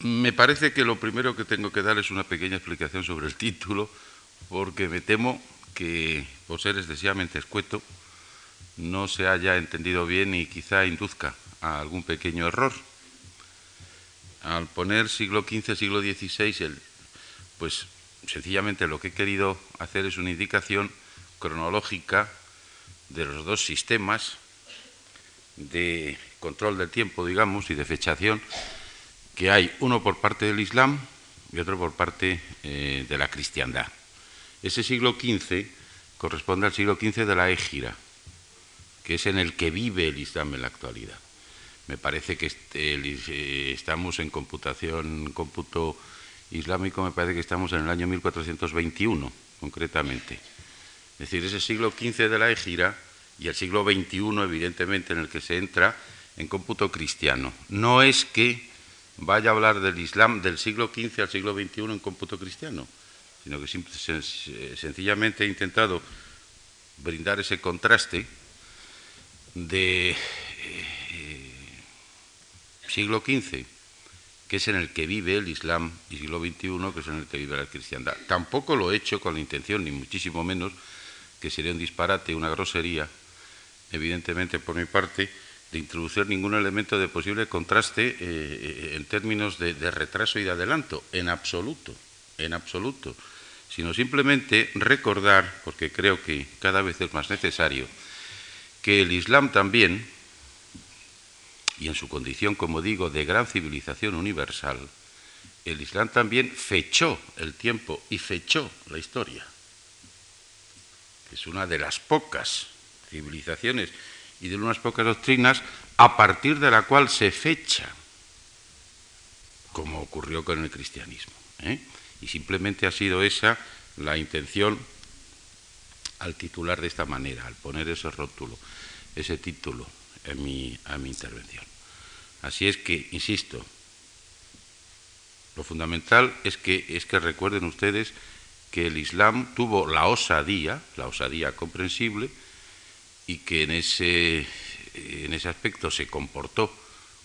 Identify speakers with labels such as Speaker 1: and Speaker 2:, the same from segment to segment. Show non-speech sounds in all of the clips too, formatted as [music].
Speaker 1: Me parece que lo primero que tengo que dar es una pequeña explicación sobre el título, porque me temo que, por ser excesivamente escueto, no se haya entendido bien y quizá induzca a algún pequeño error. Al poner siglo XV, siglo XVI, pues sencillamente lo que he querido hacer es una indicación cronológica de los dos sistemas de control del tiempo, digamos, y de fechación que hay, uno por parte del Islam y otro por parte eh, de la cristiandad. Ese siglo XV corresponde al siglo XV de la Égira, que es en el que vive el Islam en la actualidad. Me parece que eh, estamos en computación, cómputo islámico, me parece que estamos en el año 1421, concretamente. Es decir, ese siglo XV de la Égira y el siglo XXI, evidentemente, en el que se entra en cómputo cristiano. No es que vaya a hablar del Islam del siglo XV al siglo XXI en cómputo cristiano, sino que sencillamente he intentado brindar ese contraste de eh, siglo XV, que es en el que vive el Islam, y siglo XXI, que es en el que vive la cristiandad. Tampoco lo he hecho con la intención, ni muchísimo menos, que sería un disparate, una grosería, evidentemente por mi parte, de introducir ningún elemento de posible contraste eh, eh, en términos de, retraso y de adelanto, en absoluto, en absoluto, sino simplemente recordar, porque creo que cada vez es más necesario, que el Islam también, y en su condición, como digo, de gran civilización universal, el Islam también fechó el tiempo y fechó la historia. Es una de las pocas civilizaciones y de unas pocas doctrinas a partir de la cual se fecha, como ocurrió con el cristianismo. ¿eh? Y simplemente ha sido esa la intención al titular de esta manera, al poner ese rótulo, ese título en mi, a mi intervención. Así es que, insisto, lo fundamental es que, es que recuerden ustedes que el Islam tuvo la osadía, la osadía comprensible, y que en ese, en ese aspecto se comportó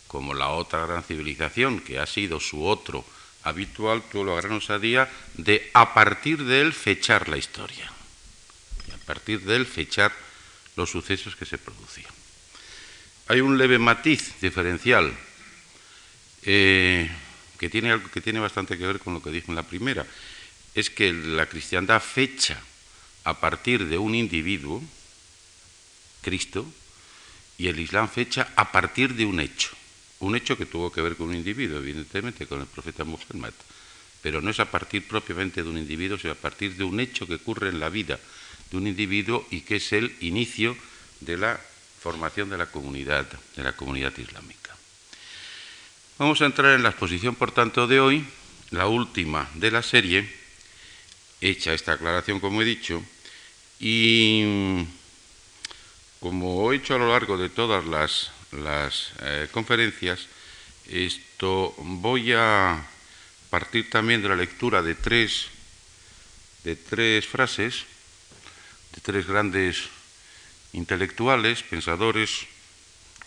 Speaker 1: como la otra gran civilización, que ha sido su otro habitual, tuvo la gran osadía de a partir de él fechar la historia, y a partir de él fechar los sucesos que se producían. Hay un leve matiz diferencial eh, que, tiene que tiene bastante que ver con lo que dije en la primera, es que la cristiandad fecha a partir de un individuo, Cristo, y el Islam fecha a partir de un hecho. Un hecho que tuvo que ver con un individuo, evidentemente, con el profeta Muhammad. Pero no es a partir propiamente de un individuo, sino a partir de un hecho que ocurre en la vida de un individuo y que es el inicio de la formación de la comunidad, de la comunidad islámica. Vamos a entrar en la exposición, por tanto, de hoy, la última de la serie, hecha esta aclaración, como he dicho, y como he hecho a lo largo de todas las, eh, conferencias, esto voy a partir también de la lectura de tres, de tres frases, de tres grandes intelectuales, pensadores,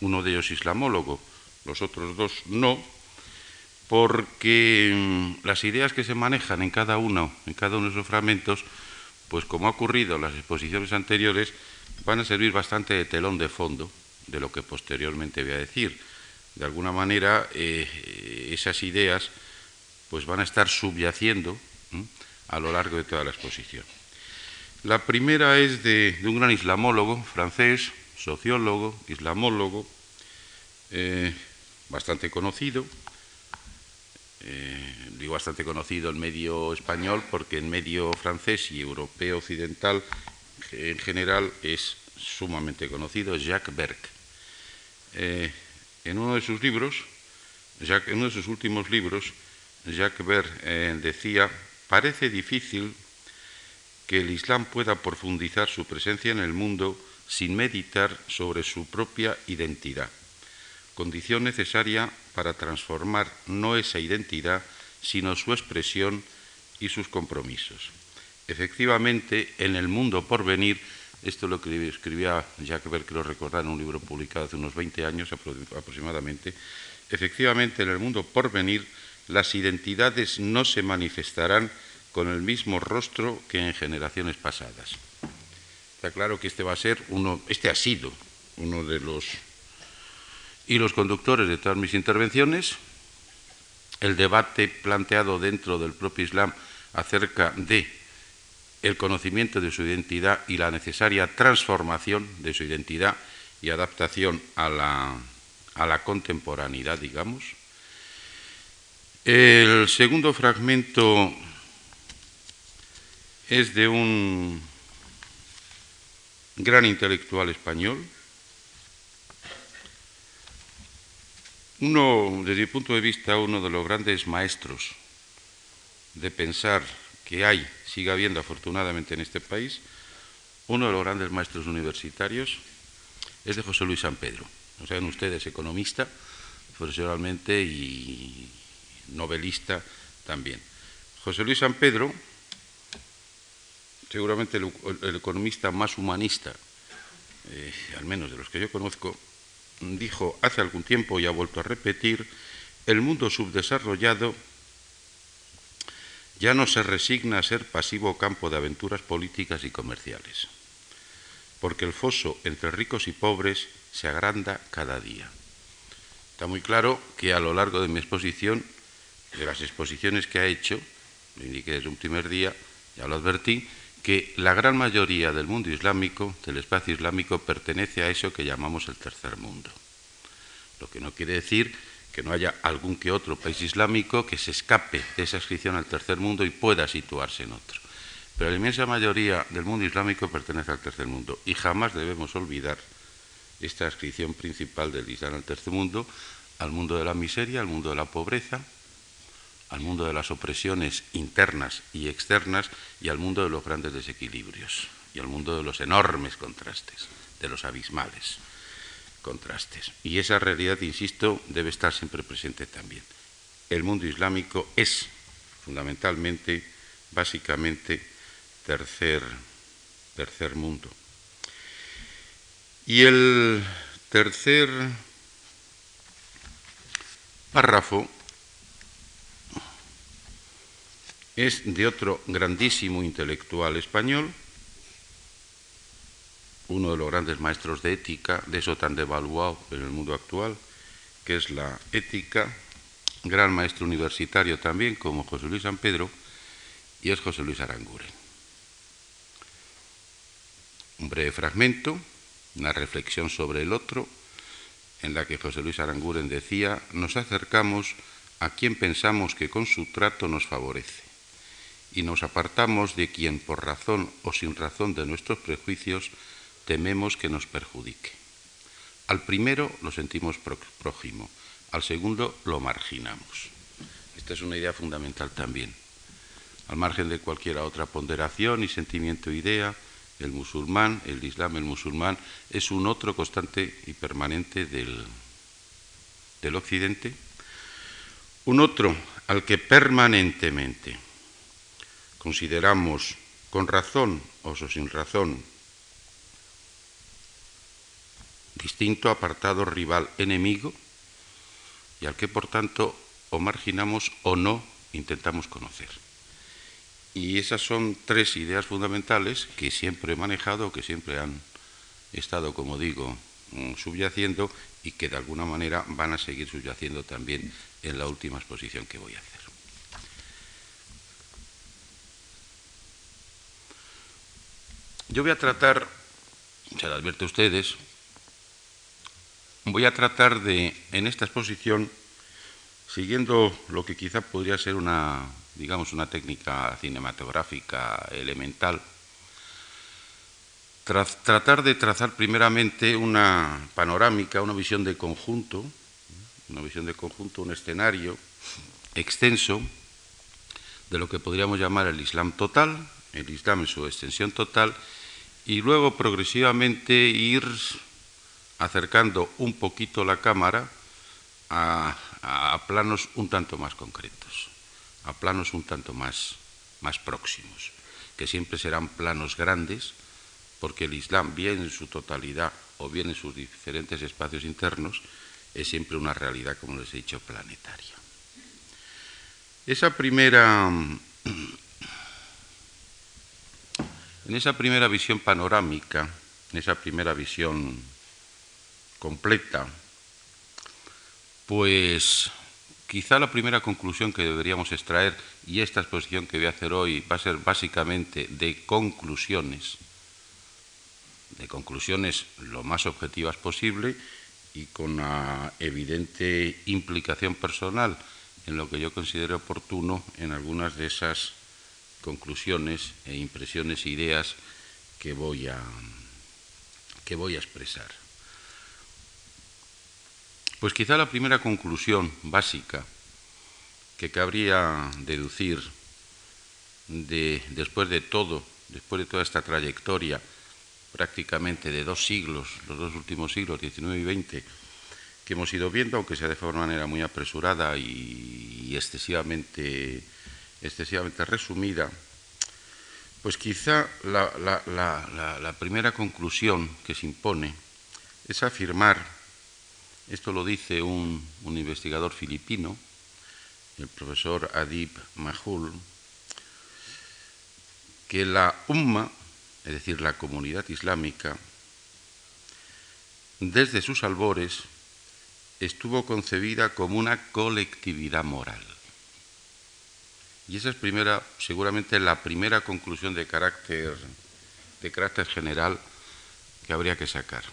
Speaker 1: uno de ellos islamólogo, los otros dos no, porque mm, las ideas que se manejan en cada uno, en cada uno de esos fragmentos, pues como ha ocurrido en las exposiciones anteriores, van a servir bastante de telón de fondo de lo que posteriormente voy a decir. De alguna manera, eh, esas ideas pues van a estar subyaciendo a lo largo de toda la exposición. La primera es de, un gran islamólogo francés, sociólogo, islamólogo, eh, bastante conocido, eh, digo bastante conocido en medio español porque en medio francés y europeo occidental en general es sumamente conocido, Jacques Berck. Eh, en uno de sus libros, en uno de sus últimos libros, Jacques Berck eh, decía, parece difícil que el Islam pueda profundizar su presencia en el mundo sin meditar sobre su propia identidad, condición necesaria para transformar no esa identidad, sino su expresión y sus compromisos. Efectivamente, en el mundo por venir, esto lo que escribía Jacques Berck, lo recordar en un libro publicado hace unos 20 años aproximadamente, efectivamente en el mundo por venir las identidades no se manifestarán con el mismo rostro que en generaciones pasadas. Está claro que este va a ser uno, este ha sido uno de los hilos conductores de todas mis intervenciones. El debate planteado dentro del propio Islam acerca de el conocimiento de su identidad y la necesaria transformación de su identidad y adaptación a la, a la contemporaneidad, digamos. El segundo fragmento es de un gran intelectual español, uno, desde mi punto de vista, uno de los grandes maestros de pensar que hay, sigue habiendo afortunadamente en este país, uno de los grandes maestros universitarios es de José Luis San Pedro. O sea, ustedes, economista profesionalmente y novelista también. José Luis San Pedro seguramente el, economista más humanista, eh, al menos de los que yo conozco, dijo hace algún tiempo y ha vuelto a repetir, el mundo subdesarrollado ya no se resigna a ser pasivo campo de aventuras políticas y comerciales, porque el foso entre ricos y pobres se agranda cada día. Está muy claro que a lo largo de mi exposición, de las exposiciones que ha hecho, lo indiqué desde un primer día, ya lo advertí, que la gran mayoría del mundo islámico, del espacio islámico, pertenece a eso que llamamos el tercer mundo. Lo que no quiere decir que no haya algún que otro país islámico que se escape de esa inscripción al tercer mundo y pueda situarse en otro. Pero la inmensa mayoría del mundo islámico pertenece al tercer mundo y jamás debemos olvidar esta inscripción principal del Islam al tercer mundo, al mundo de la miseria, al mundo de la pobreza, al mundo de las opresiones internas y externas y al mundo de los grandes desequilibrios y al mundo de los enormes contrastes, de los abismales Y esa realidad, insisto, debe estar siempre presente también. El mundo islámico es fundamentalmente, básicamente, tercer, tercer mundo. Y el tercer párrafo es de otro grandísimo intelectual español, uno de los grandes maestros de ética, de eso tan devaluado en el mundo actual, que es la ética, gran maestro universitario también, como José Luis San Pedro, y es José Luis Aranguren. Un breve fragmento, una reflexión sobre el otro, en la que José Luis Aranguren decía, nos acercamos a quien pensamos que con su trato nos favorece y nos apartamos de quien por razón o sin razón de nuestros prejuicios tememos que nos perjudique. Al primero lo sentimos prójimo, al segundo lo marginamos. Esta es una idea fundamental también. Al margen de cualquier otra ponderación y sentimiento idea, el musulmán, el islam, el musulmán, es un otro constante y permanente del, del occidente, un otro al que permanentemente consideramos con razón o sin razón distinto apartado rival enemigo y al que por tanto o marginamos o no intentamos conocer. Y esas son tres ideas fundamentales que siempre he manejado, que siempre han estado, como digo, mm, subyaciendo y que de alguna manera van a seguir subyaciendo también en la última exposición que voy a hacer. Yo voy a tratar, se lo advierto a ustedes, voy a tratar de, en esta exposición, siguiendo lo que quizá podría ser una, digamos, una técnica cinematográfica elemental, tratar de trazar primeramente una panorámica, una visión de conjunto, una visión de conjunto, un escenario extenso de lo que podríamos llamar el Islam total, el Islam en su extensión total, y luego progresivamente ir acercando un poquito la cámara a, planos un tanto más concretos, a planos un tanto más, más próximos, que siempre serán planos grandes, porque el Islam, bien en su totalidad o bien en sus diferentes espacios internos, es siempre una realidad, como les he dicho, planetaria. Esa primera, en esa primera visión panorámica, en esa primera visión completa, pues quizá la primera conclusión que deberíamos extraer, y esta exposición que voy a hacer hoy va a ser básicamente de conclusiones, de conclusiones lo más objetivas posible y con una evidente implicación personal en lo que yo considero oportuno en algunas de esas conclusiones e impresiones e ideas que voy a, que voy a expresar. Pues quizá la primera conclusión básica que cabría deducir de, después de todo, después de toda esta trayectoria prácticamente de dos siglos, los dos últimos siglos, XIX y XX, que hemos ido viendo, aunque sea de forma manera muy apresurada y, excesivamente, excesivamente resumida, pues quizá la, la primera conclusión que se impone es afirmar, esto lo dice un, investigador filipino, el profesor Adib Mahul, que la Umma, es decir, la comunidad islámica, desde sus albores estuvo concebida como una colectividad moral. Y esa es primera, seguramente la primera conclusión de carácter, de carácter general que habría que sacar.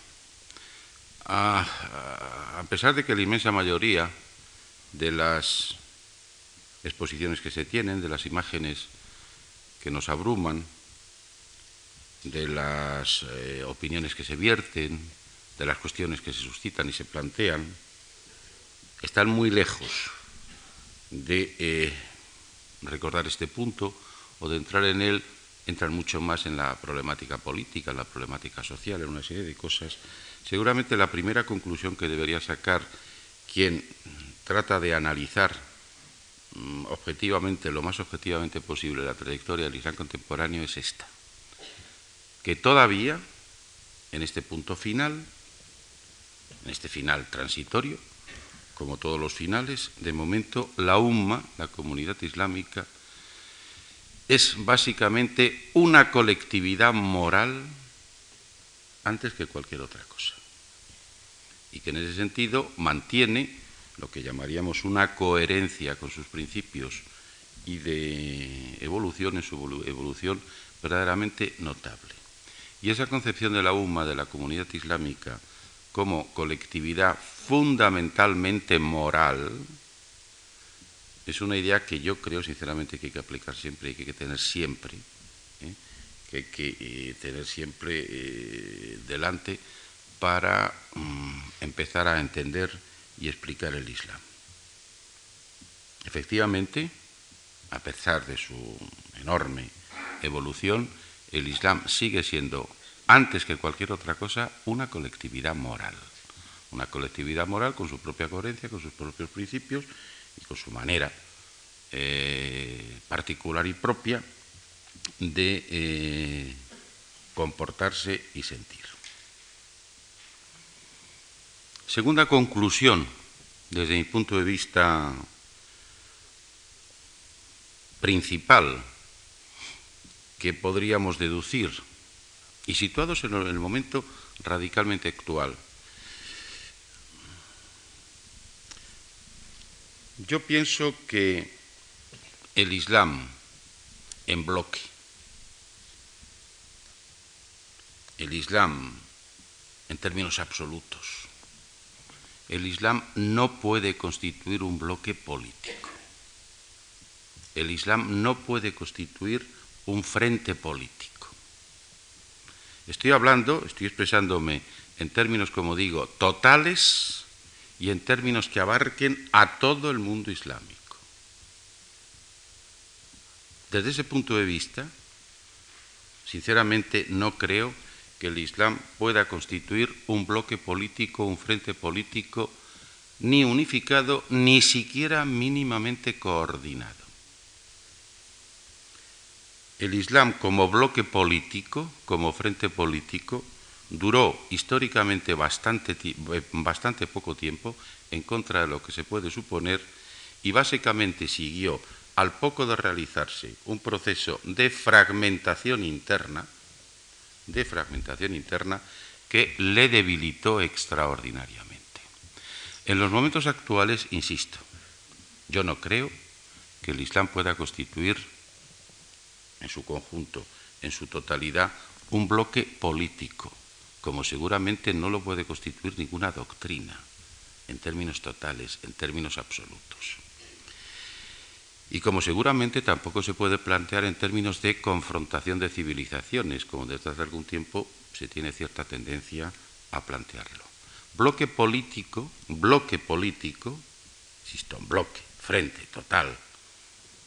Speaker 1: A, pesar de que la inmensa mayoría de las exposiciones que se tienen, de las imágenes que nos abruman, de las eh, opiniones que se vierten, de las cuestiones que se suscitan y se plantean, están muy lejos de eh, recordar este punto o de entrar en él, entran mucho más en la problemática política, en la problemática social, en una serie de cosas. Seguramente la primera conclusión que debería sacar quien trata de analizar mm, objetivamente, lo más objetivamente posible, la trayectoria del Islam contemporáneo es esta. Que todavía, en este punto final, en este final transitorio, como todos los finales, de momento la UMMA, la comunidad islámica, es básicamente una colectividad moral antes que cualquier otra cosa. Y que en ese sentido mantiene lo que llamaríamos una coherencia con sus principios y de evolución en su evolución verdaderamente notable. Y esa concepción de la UMA, de la comunidad islámica, como colectividad fundamentalmente moral, es una idea que yo creo sinceramente que hay que aplicar siempre y que hay que tener siempre. Que hay que eh, tener siempre eh, delante para mm, empezar a entender y explicar el Islam. Efectivamente, a pesar de su enorme evolución, el Islam sigue siendo, antes que cualquier otra cosa, una colectividad moral. Una colectividad moral con su propia coherencia, con sus propios principios y con su manera eh, particular y propia de eh, comportarse y sentir. Segunda conclusión, desde mi punto de vista principal que podríamos deducir y situados en el momento radicalmente actual. Yo pienso que el Islam en bloque, el Islam en términos absolutos, el Islam no puede constituir un bloque político. El Islam no puede constituir un frente político. Estoy hablando, estoy expresándome en términos, como digo, totales y en términos que abarquen a todo el mundo islámico. Desde ese punto de vista, sinceramente no creo que el Islam pueda constituir un bloque político, un frente político, ni unificado, ni siquiera mínimamente coordinado. El Islam como bloque político, como frente político, duró históricamente bastante, bastante poco tiempo en contra de lo que se puede suponer y básicamente siguió al poco de realizarse un proceso de fragmentación interna, de fragmentación interna, que le debilitó extraordinariamente. En los momentos actuales, insisto, yo no creo que el Islam pueda constituir en su conjunto, en su totalidad, un bloque político, como seguramente no lo puede constituir ninguna doctrina, en términos totales, en términos absolutos. Y como seguramente tampoco se puede plantear en términos de confrontación de civilizaciones, como desde hace algún tiempo se tiene cierta tendencia a plantearlo. Bloque político, bloque político, insisto, bloque, frente, total,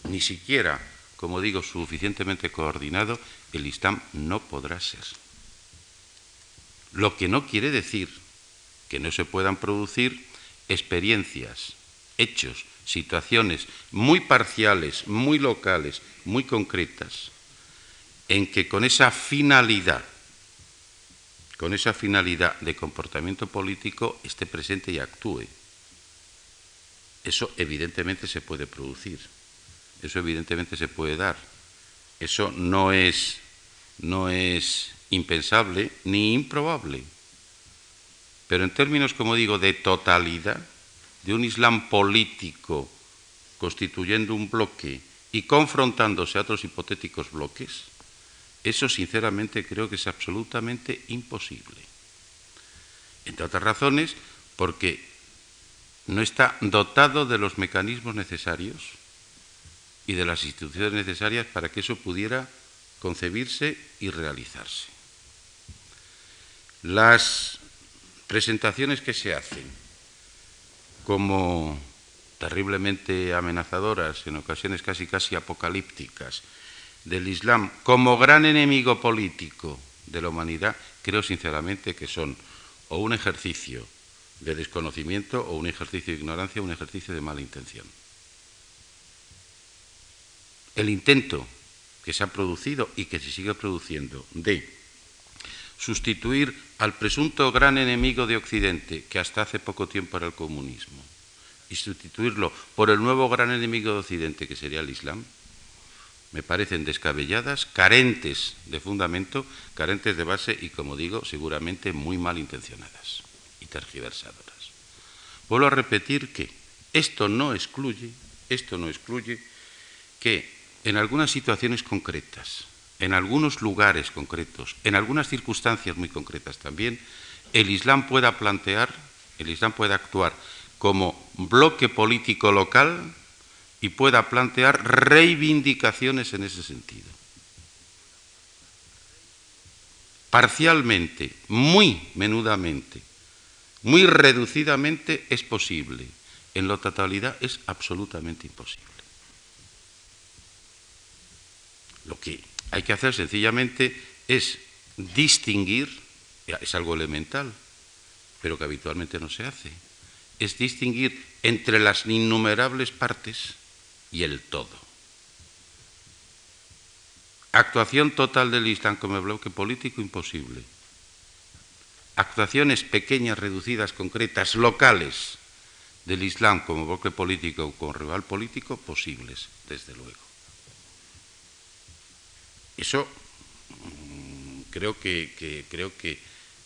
Speaker 1: ni siquiera, como digo, suficientemente coordinado, el Islam no podrá ser. Lo que no quiere decir que no se puedan producir experiencias, hechos, situaciones muy parciales, muy locales, muy concretas, en que con esa finalidad con esa finalidad de comportamiento político esté presente y actúe. Eso evidentemente se puede producir, eso evidentemente se puede dar. Eso no es, no es impensable ni improbable. Pero en términos, como digo, de totalidad, de un Islam político constituyendo un bloque y confrontándose a otros hipotéticos bloques, eso sinceramente creo que es absolutamente imposible. Entre otras razones, porque no está dotado de los mecanismos necesarios y de las instituciones necesarias para que eso pudiera concebirse y realizarse. Las presentaciones que se hacen como terriblemente amenazadoras, en ocasiones casi casi apocalípticas, del Islam como gran enemigo político de la humanidad, creo sinceramente que son o un ejercicio de desconocimiento o un ejercicio de ignorancia un ejercicio de mala intención. El intento que se ha producido y que se sigue produciendo de sustituir al presunto gran enemigo de Occidente, que hasta hace poco tiempo era el comunismo, y sustituirlo por el nuevo gran enemigo de Occidente, que sería el Islam, me parecen descabelladas, carentes de fundamento, carentes de base y, como digo, seguramente muy mal intencionadas y tergiversadoras. Vuelvo a repetir que esto no excluye, esto no excluye que en algunas situaciones concretas, en algunos lugares concretos, en algunas circunstancias muy concretas también, el Islam pueda plantear, el Islam pueda actuar como bloque político local y pueda plantear reivindicaciones en ese sentido. Parcialmente, muy menudamente, muy reducidamente es posible. En la totalidad es absolutamente imposible. Lo que hay que hacer sencillamente es distinguir, es algo elemental, pero que habitualmente no se hace, es distinguir entre las innumerables partes y el todo. Actuación total del Islam como bloque político imposible. Actuaciones pequeñas, reducidas, concretas, locales del Islam como bloque político o como rival político posibles, desde luego. Eso mm, creo que, creo que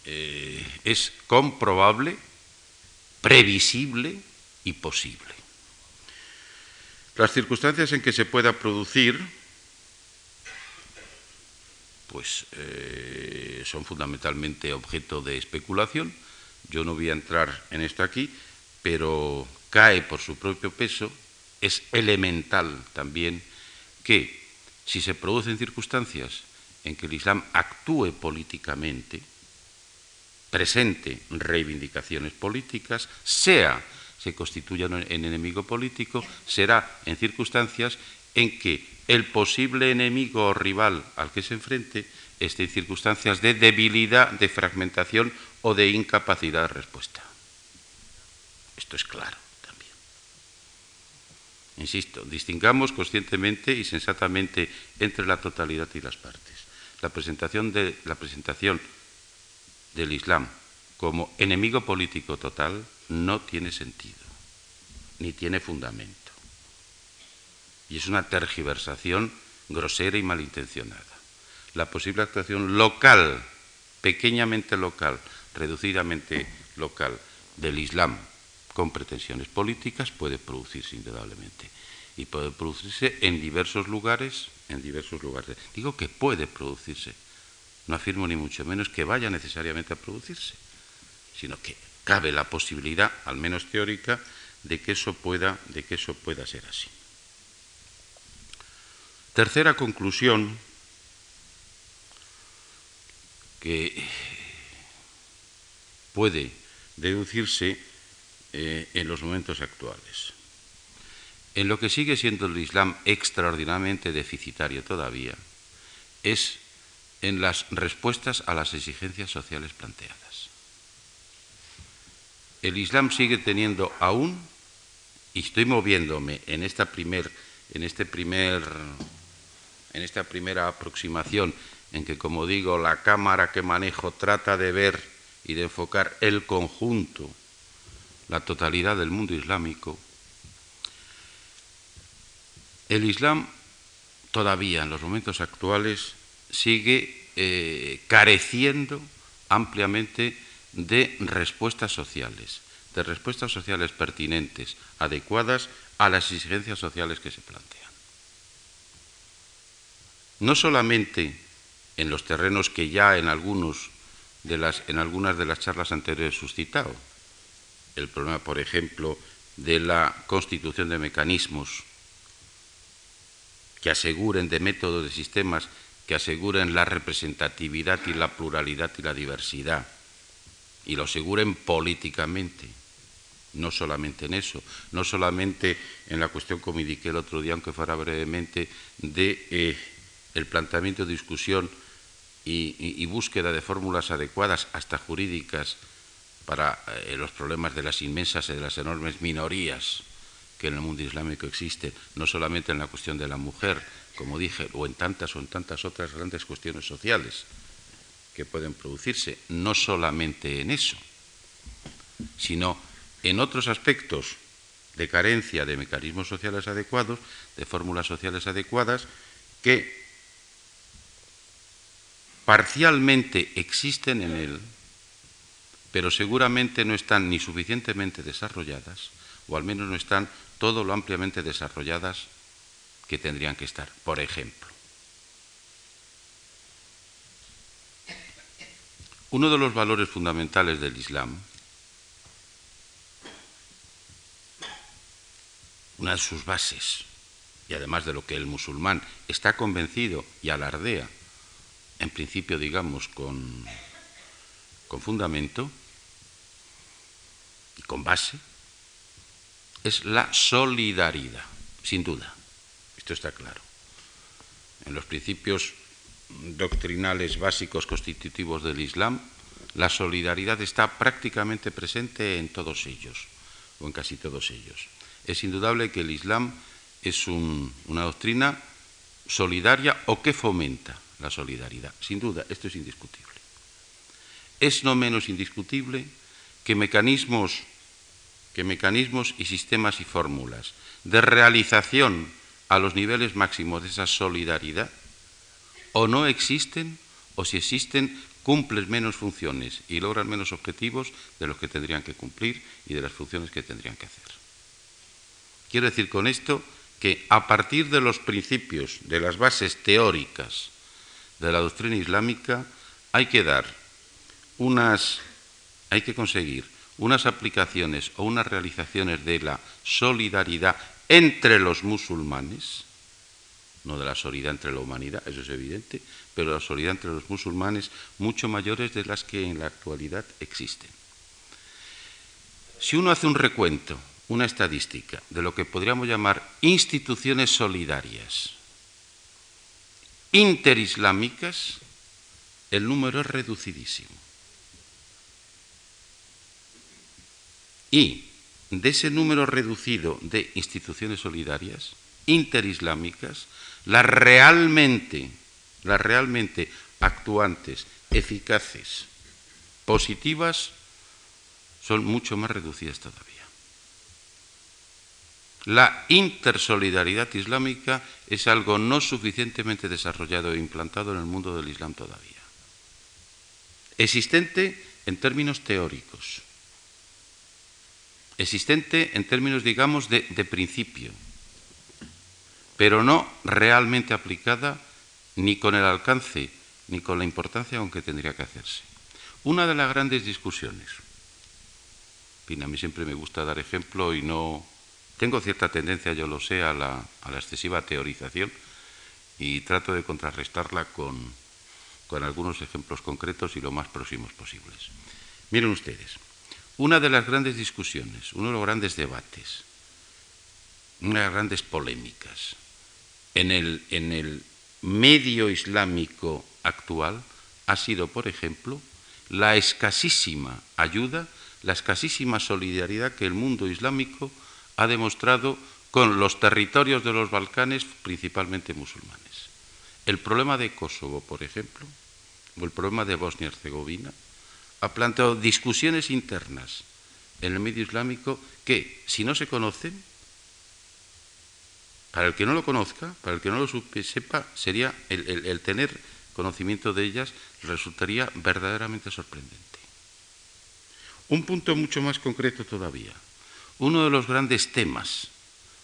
Speaker 1: eh, es comprobable, previsible y posible. Las circunstancias en que se pueda producir pues eh, son fundamentalmente objeto de especulación. Yo no voy a entrar en esto aquí, pero cae por su propio peso. Es elemental también que si se producen circunstancias en que el Islam actúe políticamente, presente reivindicaciones políticas, sea se constituya en enemigo político será en circunstancias en que el posible enemigo o rival al que se enfrente esté en circunstancias de debilidad, de fragmentación o de incapacidad de respuesta. Esto es claro. Insisto, distingamos conscientemente y sensatamente entre la totalidad y las partes. La presentación, de, la presentación del Islam como enemigo político total no tiene sentido, ni tiene fundamento. y es una tergiversación grosera y malintencionada. La posible actuación local, pequeñamente local, reducidamente local del Islam con pretensiones políticas puede producirse indudablemente y puede producirse en diversos lugares, en diversos lugares. Digo que puede producirse. No afirmo ni mucho menos que vaya necesariamente a producirse, sino que cabe la posibilidad, al menos teórica, de que eso pueda, de que eso pueda ser así. Tercera conclusión que puede deducirse eh, en los momentos actuales. En lo que sigue siendo el Islam extraordinariamente deficitario todavía es en las respuestas a las exigencias sociales planteadas. El Islam sigue teniendo aún, y estoy moviéndome en esta primer, en este primer, en esta primera aproximación en que, como digo, la cámara que manejo trata de ver y de enfocar el conjunto, la totalidad del mundo islámico, el Islam todavía en los momentos actuales sigue eh, careciendo ampliamente de respuestas sociales, de respuestas sociales pertinentes, adecuadas a las exigencias sociales que se plantean. No solamente en los terrenos que ya en, algunos de las, en algunas de las charlas anteriores he suscitado, el problema, por ejemplo, de la constitución de mecanismos que aseguren de métodos de sistemas que aseguren la representatividad y la pluralidad y la diversidad y lo aseguren políticamente, no solamente en eso, no solamente en la cuestión, como indiqué el otro día, aunque fuera brevemente, de eh, el planteamiento discusión y, búsqueda de fórmulas adecuadas, hasta jurídicas, para eh, los problemas de las inmensas y de las enormes minorías que en el mundo islámico existen, no solamente en la cuestión de la mujer, como dije, o en tantas o en tantas otras grandes cuestiones sociales que pueden producirse, no solamente en eso, sino en otros aspectos de carencia de mecanismos sociales adecuados, de fórmulas sociales adecuadas, que parcialmente existen en él, pero seguramente no están ni suficientemente desarrolladas, o al menos no están todo lo ampliamente desarrolladas que tendrían que estar. Por ejemplo, uno de los valores fundamentales del Islam, una de sus bases, y además de lo que el musulmán está convencido y alardea, en principio digamos con, con fundamento con base, es la solidaridad, sin duda. Esto está claro. En los principios doctrinales básicos constitutivos del Islam, la solidaridad está prácticamente presente en todos ellos, o en casi todos ellos. Es indudable que el Islam es una doctrina solidaria o que fomenta la solidaridad. Sin duda, esto es indiscutible. Es no menos indiscutible que mecanismos, que mecanismos y sistemas y fórmulas de realización a los niveles máximos de esa solidaridad o no existen o si existen cumplen menos funciones y logran menos objetivos de los que tendrían que cumplir y de las funciones que tendrían que hacer. Quiero decir con esto que a partir de los principios, de las bases teóricas de la doctrina islámica, hay que dar unas, hay que conseguir unas aplicaciones o unas realizaciones de la solidaridad entre los musulmanes, no de la solidaridad entre la humanidad, eso es evidente, pero la solidaridad entre los musulmanes mucho mayores de las que en la actualidad existen. Si uno hace un recuento, una estadística de lo que podríamos llamar instituciones solidarias, interislámicas, el número es reducidísimo. Y de ese número reducido de instituciones solidarias, interislámicas, las realmente, las realmente actuantes, eficaces, positivas, son mucho más reducidas todavía. La intersolidaridad islámica es algo no suficientemente desarrollado e implantado en el mundo del Islam todavía. Existente en términos teóricos, existente en términos, digamos, de, principio, pero no realmente aplicada ni con el alcance ni con la importancia con que tendría que hacerse. Una de las grandes discusiones, a mí siempre me gusta dar ejemplo y no... Tengo cierta tendencia, yo lo sé, a la, a la excesiva teorización y trato de contrarrestarla con, con algunos ejemplos concretos y lo más próximos posibles. Miren ustedes, una de las grandes discusiones, uno de los grandes debates, una de las grandes polémicas en el, en el medio islámico actual ha sido, por ejemplo, la escasísima ayuda, la escasísima solidaridad que el mundo islámico ha demostrado con los territorios de los Balcanes, principalmente musulmanes. El problema de Kosovo, por ejemplo, o el problema de Bosnia y Herzegovina, ha planteado discusiones internas en el medio islámico que, si no se conocen, para el que no lo conozca, para el que no lo sepa, sería el, tener conocimiento de ellas resultaría verdaderamente sorprendente. Un punto mucho más concreto todavía. Uno de los grandes temas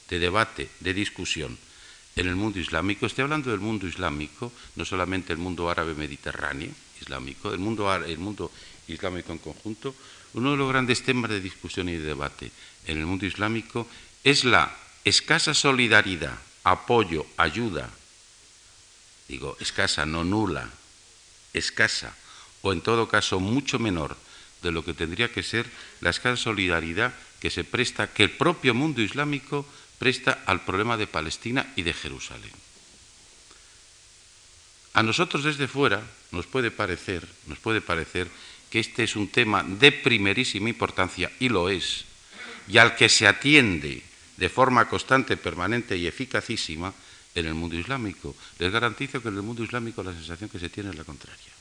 Speaker 1: de debate, de discusión en el mundo islámico, estoy hablando del mundo islámico, no solamente el mundo árabe mediterráneo islámico, el mundo, el mundo islámico en conjunto, uno de los grandes temas de discusión y de debate en el mundo islámico es la escasa solidaridad, apoyo, ayuda, digo, escasa, no nula, escasa, o en todo caso mucho menor de lo que tendría que ser la escasa solidaridad que se presta, que el propio mundo islámico presta al problema de Palestina y de Jerusalén. A nosotros desde fuera nos puede parecer, nos puede parecer que este es un tema de primerísima importancia y lo es, y al que se atiende de forma constante, permanente y eficacísima en el mundo islámico. Les garantizo que en el mundo islámico la sensación que se tiene es la contraria.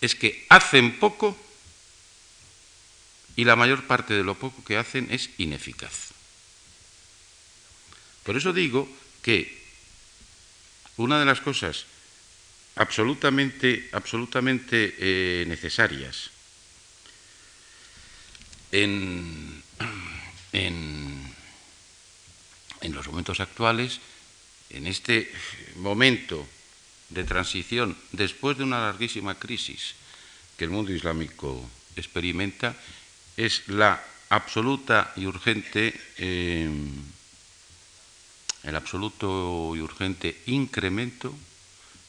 Speaker 1: Es que hacen poco y la mayor parte de lo poco que hacen es ineficaz. Por eso digo que una de las cosas absolutamente, absolutamente eh, necesarias. En, en, los momentos actuales, en este momento de transición, después de una larguísima crisis que el mundo islámico experimenta, es la absoluta y urgente, eh, el absoluto y urgente incremento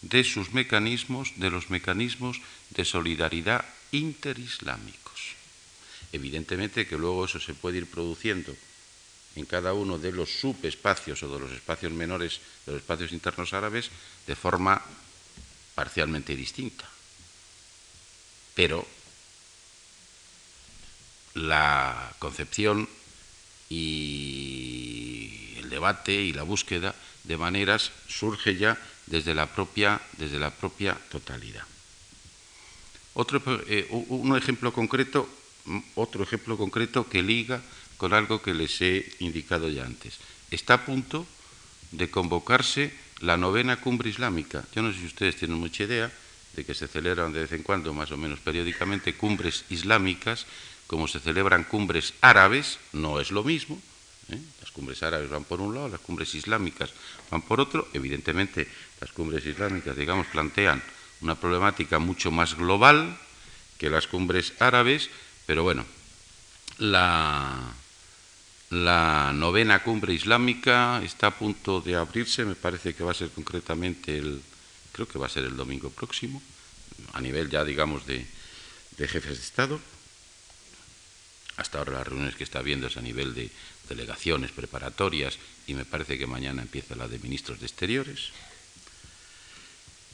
Speaker 1: de sus mecanismos, de los mecanismos de solidaridad interislámica. Evidentemente que luego eso se puede ir produciendo en cada uno de los subespacios o de los espacios menores de los espacios internos árabes de forma parcialmente distinta. Pero la concepción y el debate y la búsqueda de maneras surge ya desde la propia, desde la propia totalidad. Otro, eh, un ejemplo concreto otro ejemplo concreto que liga con algo que les he indicado ya antes. Está a punto de convocarse la novena cumbre islámica. Yo no sé si ustedes tienen mucha idea de que se celebran de vez en cuando, más o menos periódicamente, cumbres islámicas, como se celebran cumbres árabes, no es lo mismo. ¿eh? Las cumbres árabes van por un lado, las cumbres islámicas van por otro. Evidentemente, las cumbres islámicas, digamos, plantean una problemática mucho más global que las cumbres árabes, pero bueno, la, novena cumbre islámica está a punto de abrirse, me parece que va a ser concretamente el, creo que va a ser el domingo próximo, a nivel ya, digamos, de, jefes de Estado. Hasta ahora las reuniones que está habiendo es a nivel de delegaciones preparatorias y me parece que mañana empieza la de ministros de Exteriores.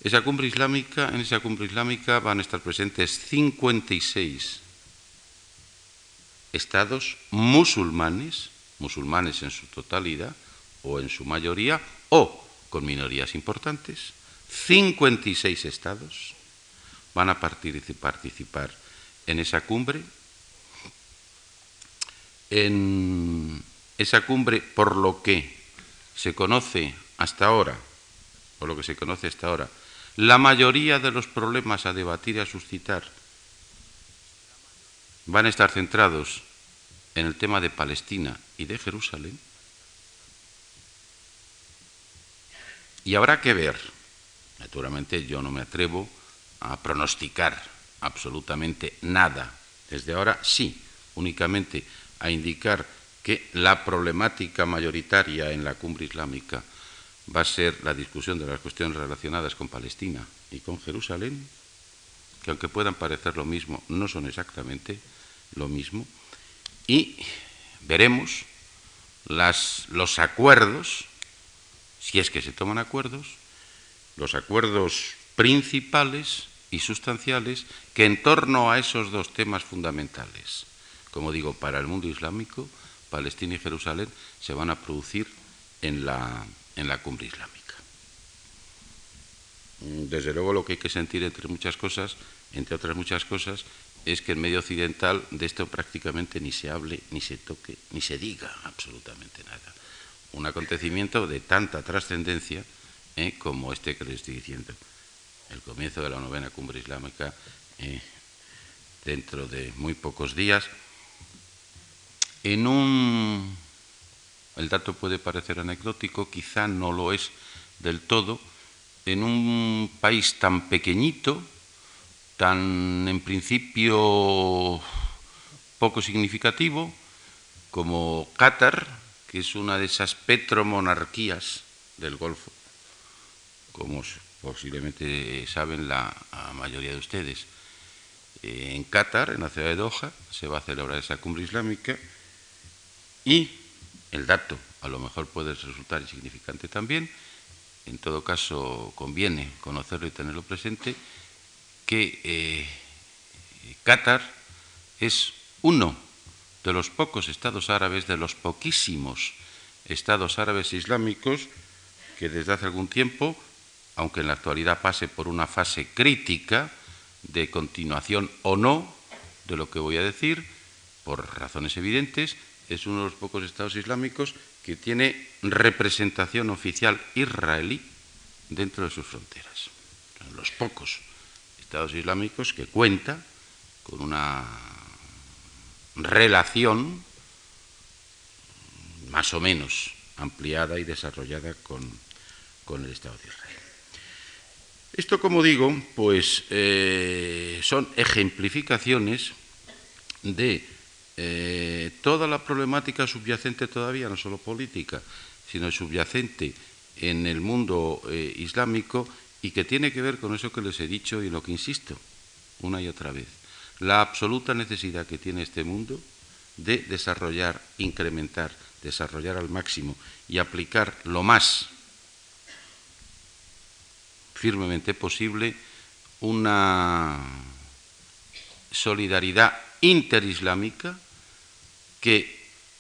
Speaker 1: Esa cumbre islámica, en esa cumbre islámica van a estar presentes 56 estados musulmanes, musulmanes en su totalidad o en su mayoría, o con minorías importantes, 56 estados van a participar en esa cumbre. En, esa cumbre por lo que se conoce hasta ahora, por lo que se conoce hasta ahora, la mayoría de los problemas a debatir y a suscitar van a estar centrados en el tema de Palestina y de Jerusalén. Y habrá que ver, naturalmente yo no me atrevo a pronosticar absolutamente nada. Desde ahora sí, únicamente a indicar que la problemática mayoritaria en la cumbre islámica va a ser la discusión de las cuestiones relacionadas con Palestina y con Jerusalén, que aunque puedan parecer lo mismo, no son exactamente lo mismo, y veremos los acuerdos, si es que se toman acuerdos, los acuerdos principales y sustanciales que en torno a esos dos temas fundamentales, como digo, para el mundo islámico, Palestina y Jerusalén, se van a producir en la, en la cumbre islámica. Desde luego lo que hay que sentir entre muchas cosas, entre otras muchas cosas, es que en medio occidental de esto prácticamente ni se hable, ni se toque, ni se diga absolutamente nada. Un acontecimiento de tanta trascendencia eh, como este que les estoy diciendo. El comienzo de la novena cumbre islámica eh, dentro de muy pocos días. En un. El dato puede parecer anecdótico, quizá no lo es del todo. En un país tan pequeñito, tan en principio poco significativo como Qatar, que es una de esas petromonarquías del Golfo, como posiblemente saben la, mayoría de ustedes. Eh, en Qatar, en la ciudad de Doha, se va a celebrar esa cumbre islámica y el dato a lo mejor puede resultar insignificante también, en todo caso conviene conocerlo y tenerlo presente, que eh, Qatar es uno de los pocos estados árabes, de los poquísimos estados árabes islámicos que desde hace algún tiempo, aunque en la actualidad pase por una fase crítica de continuación o no de lo que voy a decir, por razones evidentes, es uno de los pocos estados islámicos que tiene representación oficial israelí dentro de sus fronteras. Los pocos estados islámicos que cuenta con una relación más o menos ampliada y desarrollada con, el Estado de Israel. Esto, como digo, pues eh, son ejemplificaciones de eh, toda la problemática subyacente todavía, no solo política, sino subyacente en el mundo eh, islámico y que tiene que ver con eso que les he dicho y lo que insisto una y otra vez. La absoluta necesidad que tiene este mundo de desarrollar, incrementar, desarrollar al máximo y aplicar lo más firmemente posible una solidaridad interislámica que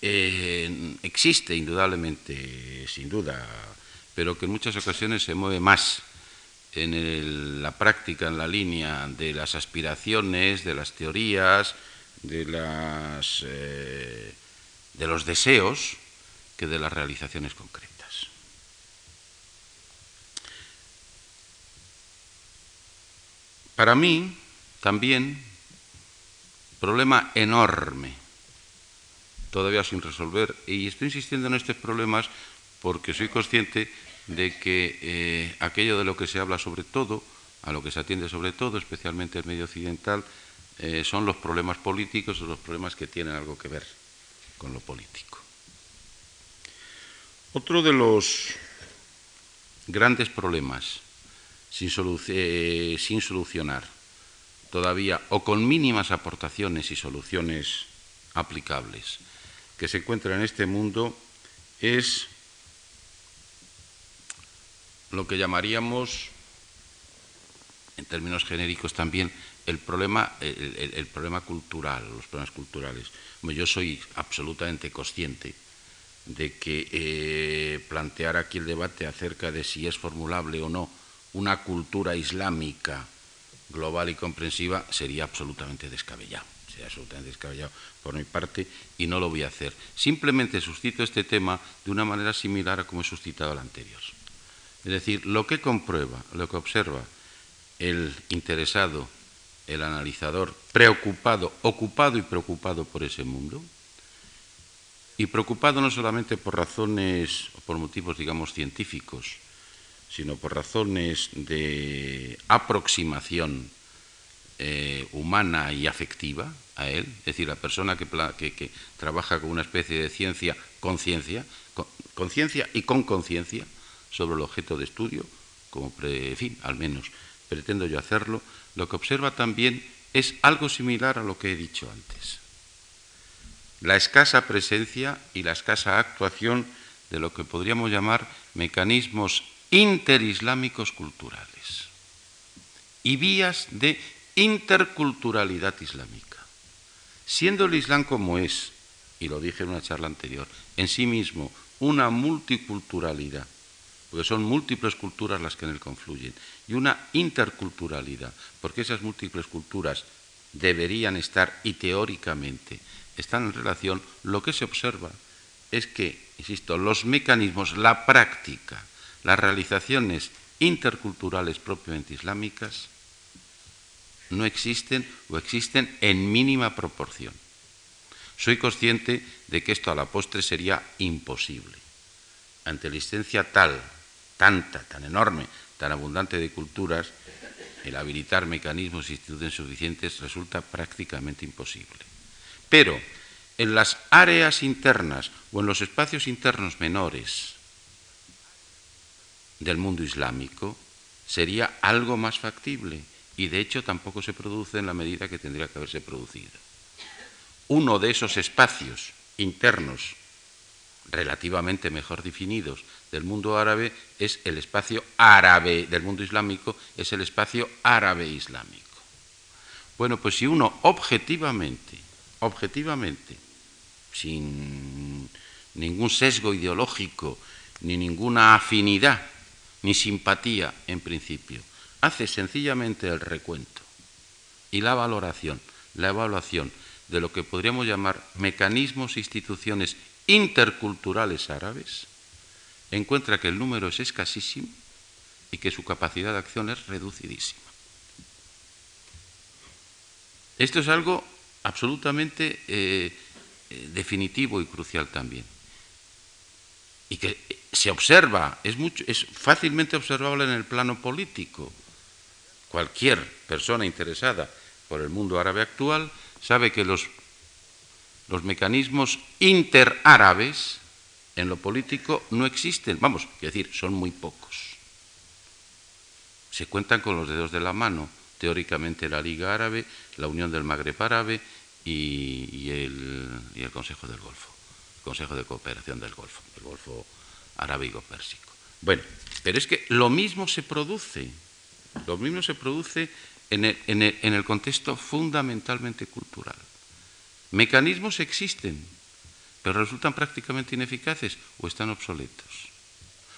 Speaker 1: eh, existe indudablemente, sin duda, pero que en muchas ocasiones se mueve más en la práctica, en la línea de las aspiraciones, de las teorías, de, las, eh, de los deseos, que de las realizaciones concretas. Para mí, también, problema enorme, todavía sin resolver, y estoy insistiendo en estos problemas porque soy consciente de que eh, aquello de lo que se habla sobre todo, a lo que se atiende sobre todo, especialmente el medio occidental, eh, son los problemas políticos o los problemas que tienen algo que ver con lo político. Otro de los grandes problemas sin, eh, sin solucionar todavía o con mínimas aportaciones y soluciones aplicables que se encuentran en este mundo es lo que llamaríamos, en términos genéricos también, el problema, el, problema cultural, los problemas culturales. Yo soy absolutamente consciente de que eh, plantear aquí el debate acerca de si es formulable o no una cultura islámica global y comprensiva sería absolutamente descabellado. Sería absolutamente descabellado por mi parte y no lo voy a hacer. Simplemente suscito este tema de una manera similar a como he suscitado el anterior. Es decir, lo que comprueba, lo que observa el interesado, el analizador, preocupado, ocupado y preocupado por ese mundo, y preocupado no solamente por razones o por motivos, digamos, científicos, sino por razones de aproximación eh, humana y afectiva a él, es decir, la persona que, trabaja con una especie de ciencia, conciencia, conciencia y con conciencia sobre el objeto de estudio, como, al menos pretendo yo hacerlo, lo que observa también es algo similar a lo que he dicho antes. La escasa presencia y la escasa actuación de lo que podríamos llamar mecanismos interislámicos culturales y vías de interculturalidad islámica. Siendo el Islam como es, y lo dije en una charla anterior, en sí mismo una multiculturalidad, porque son múltiples culturas las que en él confluyen, y una interculturalidad, porque esas múltiples culturas deberían estar y teóricamente están en relación, lo que se observa es que, insisto, los mecanismos, la práctica, las realizaciones interculturales propiamente islámicas no existen o existen en mínima proporción. Soy consciente de que esto a la postre sería imposible. Ante la existencia tal, tanta, tan enorme, tan abundante de culturas, el habilitar mecanismos e instituciones suficientes resulta prácticamente imposible. Pero en las áreas internas o en los espacios internos menores del mundo islámico sería algo más factible y de hecho tampoco se produce en la medida que tendría que haberse producido. Uno de esos espacios internos relativamente mejor definidos del mundo árabe es el espacio árabe del mundo islámico, es el espacio árabe islámico. Bueno, pues si uno objetivamente, objetivamente, sin ningún sesgo ideológico, ni ninguna afinidad, ni simpatía en principio, hace sencillamente el recuento y la valoración, la evaluación de lo que podríamos llamar mecanismos e instituciones interculturales árabes, encuentra que el número es escasísimo y que su capacidad de acción es reducidísima. Esto es algo absolutamente eh, eh, definitivo y crucial también. Y que se observa, es, mucho, es fácilmente observable en el plano político cualquier persona interesada por el mundo árabe actual sabe que los, los mecanismos interárabes en lo político no existen. Vamos, quiero decir, son muy pocos. Se cuentan con los dedos de la mano, teóricamente la Liga Árabe, la Unión del Magreb Árabe y, el, y el Consejo del Golfo, el Consejo de Cooperación del Golfo, el Golfo Arábigo-Pérsico. Bueno, pero es que lo mismo se produce lo mismo se produce en el, contexto fundamentalmente cultural. Mecanismos existen, pero resultan prácticamente ineficaces o están obsoletos.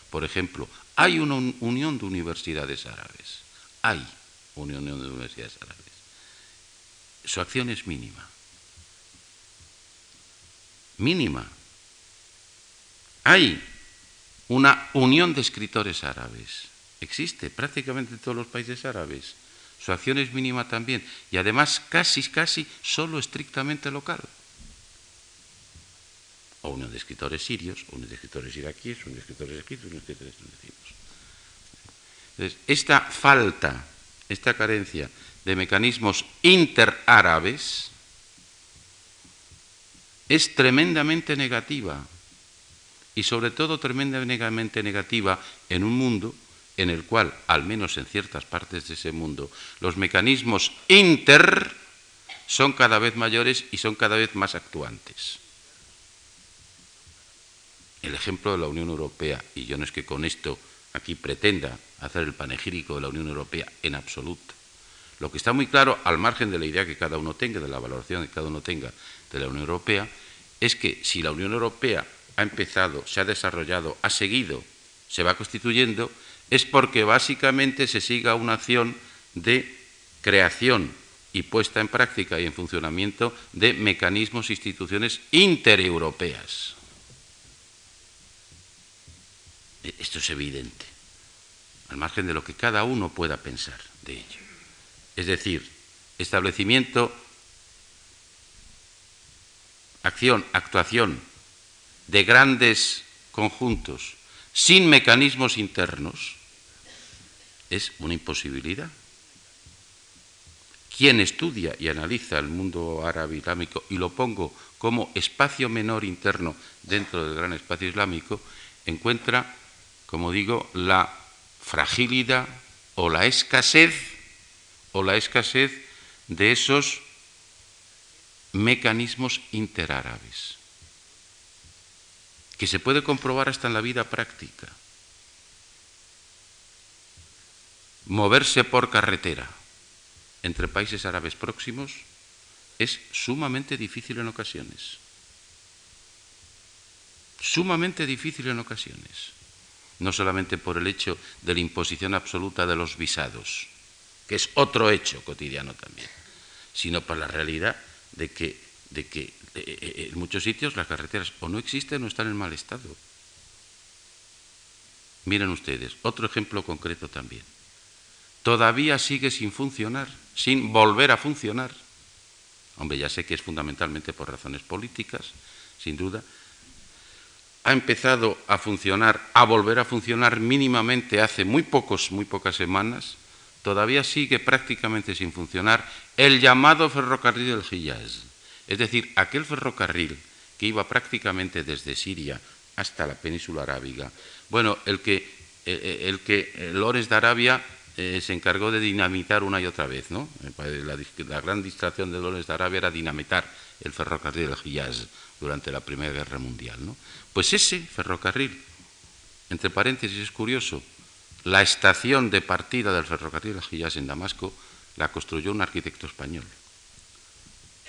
Speaker 1: Por ejemplo, hay una unión de universidades árabes. Hay una unión de universidades árabes. Su acción es mínima. Mínima. Hay una unión de escritores árabes existe prácticamente en todos los países árabes. Su acción es mínima también y además casi, casi solo estrictamente local. O uno de escritores sirios, uno de escritores iraquíes, uno de escritores egipcios, uno de escritores tunecinos. Entonces, esta falta, esta carencia de mecanismos interárabes es tremendamente negativa y sobre todo tremendamente negativa en un mundo en el cual, al menos en ciertas partes de ese mundo, los mecanismos inter son cada vez mayores y son cada vez más actuantes. El ejemplo de la Unión Europea, y yo no es que con esto aquí pretenda hacer el panegírico de la Unión Europea en absoluto. Lo que está muy claro, al margen de la idea que cada uno tenga, de la valoración que cada uno tenga de la Unión Europea, es que si la Unión Europea ha empezado, se ha desarrollado, ha seguido, se va constituyendo, es porque básicamente se siga una acción de creación y puesta en práctica y en funcionamiento de mecanismos e instituciones intereuropeas. E, esto es evidente, al margen de lo que cada uno pueda pensar de ello. Es decir, establecimiento, acción, actuación de grandes conjuntos sin mecanismos internos es una imposibilidad. Quien estudia y analiza el mundo árabe islámico y lo pongo como espacio menor interno dentro del gran espacio islámico, encuentra, como digo, la fragilidad o la escasez o la escasez de esos mecanismos interárabes, que se puede comprobar hasta en la vida práctica. Moverse por carretera entre países árabes próximos es sumamente difícil en ocasiones. Sumamente difícil en ocasiones. No solamente por el hecho de la imposición absoluta de los visados, que es otro hecho cotidiano también, sino por la realidad de que, de que eh, eh, en muchos sitios las carreteras o no existen o están en mal estado. Miren ustedes, otro ejemplo concreto también. Todavía sigue sin funcionar sin volver a funcionar. Hombre, ya sé que es fundamentalmente por razones políticas, sin duda. Ha empezado a funcionar, a volver a funcionar mínimamente hace muy pocos, muy pocas semanas. Todavía sigue prácticamente sin funcionar el llamado ferrocarril del Hiyaz. Es decir, aquel ferrocarril que iba prácticamente desde Siria hasta la península arábiga. Bueno, el que, el que Lores de Arabia eh, se encargó de dinamitar una y otra vez. ¿no? Eh, la, gran distracción de Dolores de Arabia era dinamitar el ferrocarril del Hiyaz durante la Primera Guerra Mundial. ¿no? Pues ese ferrocarril, entre paréntesis, es curioso, la estación de partida del ferrocarril del Hiyaz en Damasco la construyó un arquitecto español,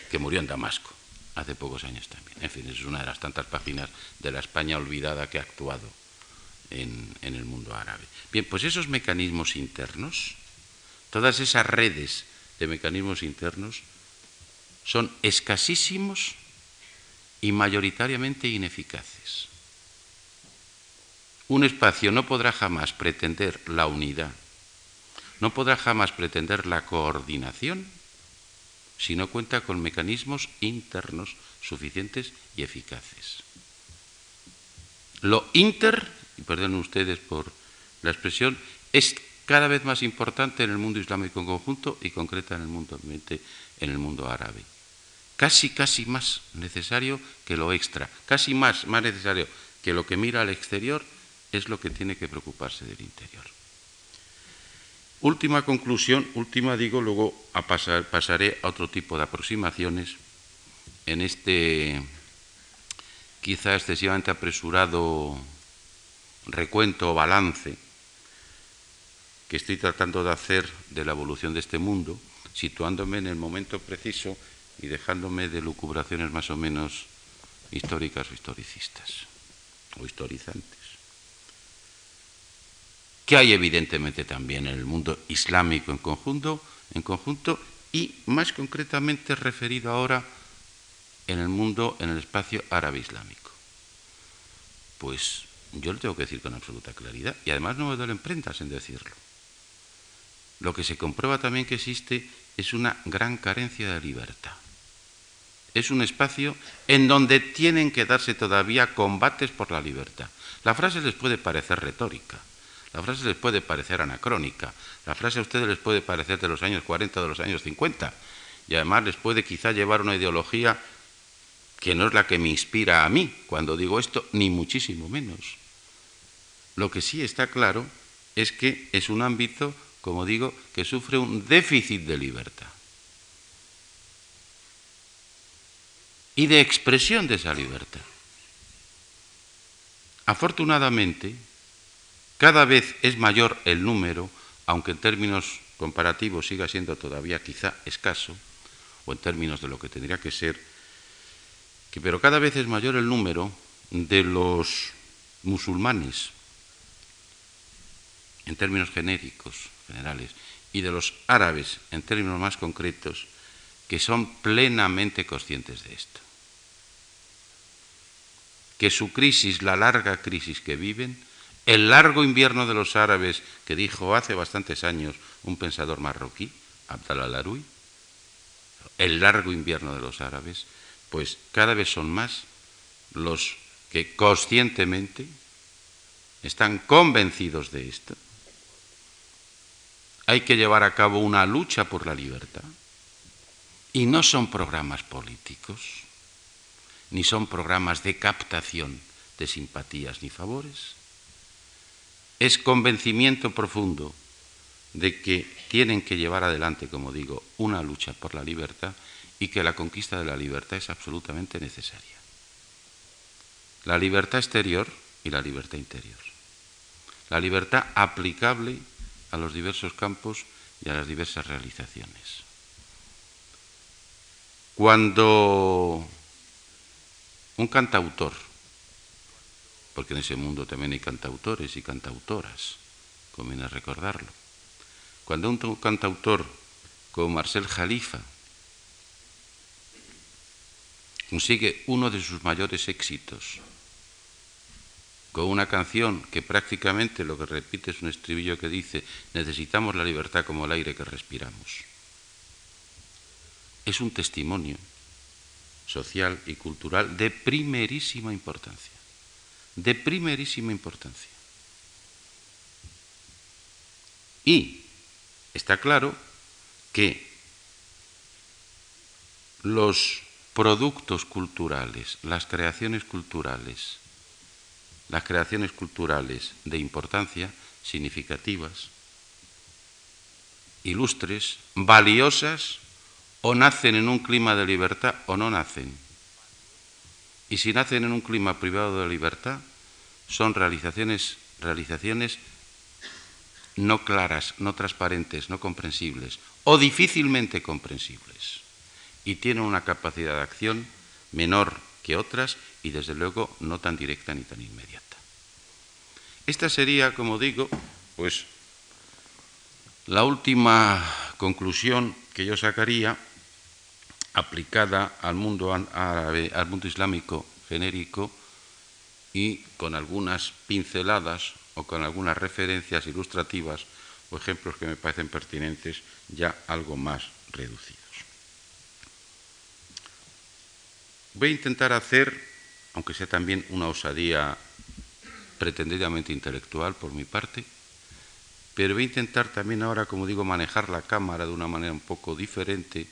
Speaker 1: que murió en Damasco hace pocos años también. En fin, es una de las tantas páginas de la España olvidada que ha actuado en, el mundo árabe. Bien, pues esos mecanismos internos, todas esas redes de mecanismos internos, son escasísimos y mayoritariamente ineficaces. Un espacio no podrá jamás pretender la unidad, no podrá jamás pretender la coordinación si no cuenta con mecanismos internos suficientes y eficaces. Lo inter y perdonen ustedes por la expresión, es cada vez más importante en el mundo islámico en conjunto y concreta en el mundo, en el mundo árabe. Casi, casi más necesario que lo extra, casi más, más necesario que lo que mira al exterior es lo que tiene que preocuparse del interior. Última conclusión, última digo, luego pasaré a otro tipo de aproximaciones en este quizá excesivamente apresurado recuento o balance que estoy tratando de hacer de la evolución de este mundo, situándome en el momento preciso y dejándome de lucubraciones más o menos históricas o historicistas o historizantes. Que hay evidentemente también en el mundo islámico en conjunto, en conjunto y más concretamente referido ahora en el mundo, en el espacio árabe islámico. Pues yo lo tengo que decir con absoluta claridad y además no me duelen prendas en decirlo. Lo que se comprueba también que existe es una gran carencia de libertad. Es un espacio en donde tienen que darse todavía combates por la libertad. La frase les puede parecer retórica, la frase les puede parecer anacrónica, la frase a ustedes les puede parecer de los años 40 o de los años 50 y además les puede quizá llevar una ideología que no es la que me inspira a mí cuando digo esto, ni muchísimo menos. Lo que sí está claro es que es un ámbito, como digo, que sufre un déficit de libertad y de expresión de esa libertad. Afortunadamente, cada vez es mayor el número, aunque en términos comparativos siga siendo todavía quizá escaso, o en términos de lo que tendría que ser, que, pero cada vez es mayor el número de los musulmanes en términos genéricos, generales, y de los árabes en términos más concretos, que son plenamente conscientes de esto. Que su crisis, la larga crisis que viven, el largo invierno de los árabes, que dijo hace bastantes años un pensador marroquí, Abdallah Larui, el largo invierno de los árabes, pues cada vez son más los que conscientemente están convencidos de esto. Hay que llevar a cabo una lucha por la libertad. Y no son programas políticos, ni son programas de captación de simpatías ni favores. Es convencimiento profundo de que tienen que llevar adelante, como digo, una lucha por la libertad y que la conquista de la libertad es absolutamente necesaria. La libertad exterior y la libertad interior. La libertad aplicable a los diversos campos y a las diversas realizaciones. Cuando un cantautor, porque en ese mundo también hay cantautores y cantautoras, conviene recordarlo, cuando un cantautor como Marcel Jalifa consigue uno de sus mayores éxitos con una canción que prácticamente lo que repite es un estribillo que dice necesitamos la libertad como el aire que respiramos es un testimonio social y cultural de primerísima importancia, de primerísima importancia. Y está claro que los productos culturales, las creaciones culturales, las creaciones culturales de importancia, significativas, ilustres, valiosas, o nacen en un clima de libertad o no nacen. Y si nacen en un clima privado de libertad, son realizaciones, realizaciones no claras, no transparentes, no comprensibles o difícilmente comprensibles. Y tienen una capacidad de acción menor que otras y desde luego no tan directa ni tan inmediata. Esta sería, como digo, pues la última conclusión que yo sacaría aplicada al mundo árabe, al mundo islámico genérico y con algunas pinceladas o con algunas referencias ilustrativas o ejemplos que me parecen pertinentes ya algo más reducidos. Voy a intentar hacer, aunque sea también una osadía pretendidamente intelectual por mi parte, pero voy a intentar también ahora, como digo, manejar la cámara de una manera un poco diferente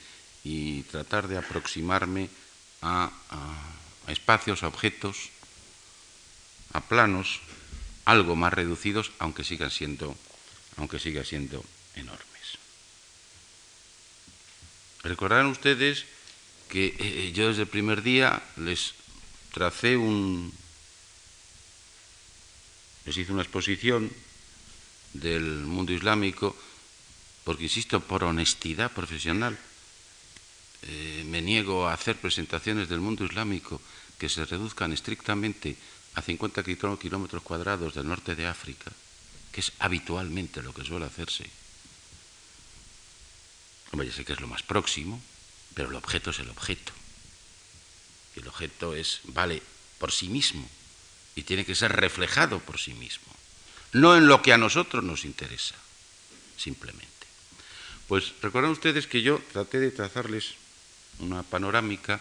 Speaker 1: y tratar de aproximarme a, espacios, a objetos, a planos algo más reducidos, aunque sigan siendo, aunque sigan siendo enormes. Recordarán ustedes que eh, eh, yo desde el primer día les tracé un, les hice una exposición del mundo islámico, porque insisto, por honestidad profesional, eh, me niego a hacer presentaciones del mundo islámico que se reduzcan estrictamente a 50 kilómetros cuadrados del norte de África, que es habitualmente lo que suele hacerse. Hombre, ya sé que es lo más próximo, pero el objeto es el objeto. Y el objeto es, vale por sí mismo y tiene que ser reflejado por sí mismo, no en lo que a nosotros nos interesa, simplemente. Pues recuerdan ustedes que yo traté de trazarles una panorámica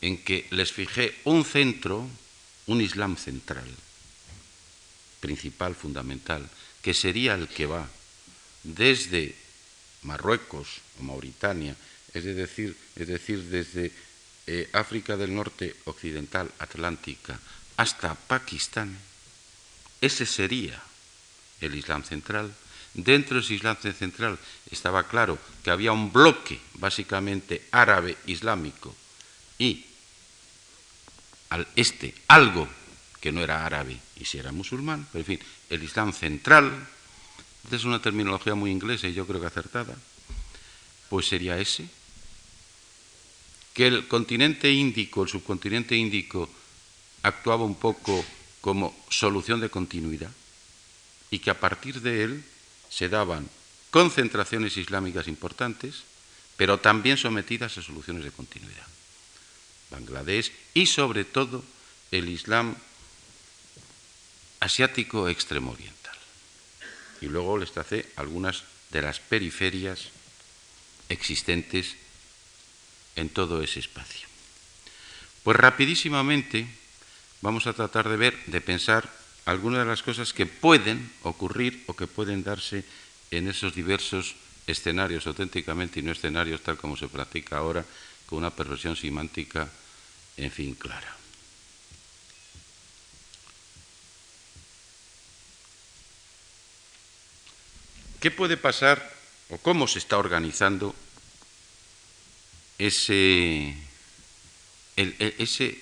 Speaker 1: en que les fijé un centro, un Islam central, principal, fundamental, que sería el que va desde Marruecos o Mauritania, es decir, es decir desde eh, África del Norte Occidental Atlántica hasta Pakistán, ese sería el Islam central Dentro del Islam central estaba claro que había un bloque básicamente árabe islámico y al este algo que no era árabe y si era musulmán, pero en fin, el Islam central, es una terminología muy inglesa y yo creo que acertada, pues sería ese, que el continente índico, el subcontinente índico, actuaba un poco como solución de continuidad y que a partir de él se daban concentraciones islámicas importantes, pero también sometidas a soluciones de continuidad. Bangladesh y sobre todo el Islam asiático extremo oriental. Y luego les tracé algunas de las periferias existentes en todo ese espacio. Pues rapidísimamente vamos a tratar de ver, de pensar algunas de las cosas que pueden ocurrir o que pueden darse en esos diversos escenarios auténticamente y no escenarios tal como se practica ahora, con una perversión semántica, en fin, clara. ¿Qué puede pasar o cómo se está organizando ese, ese,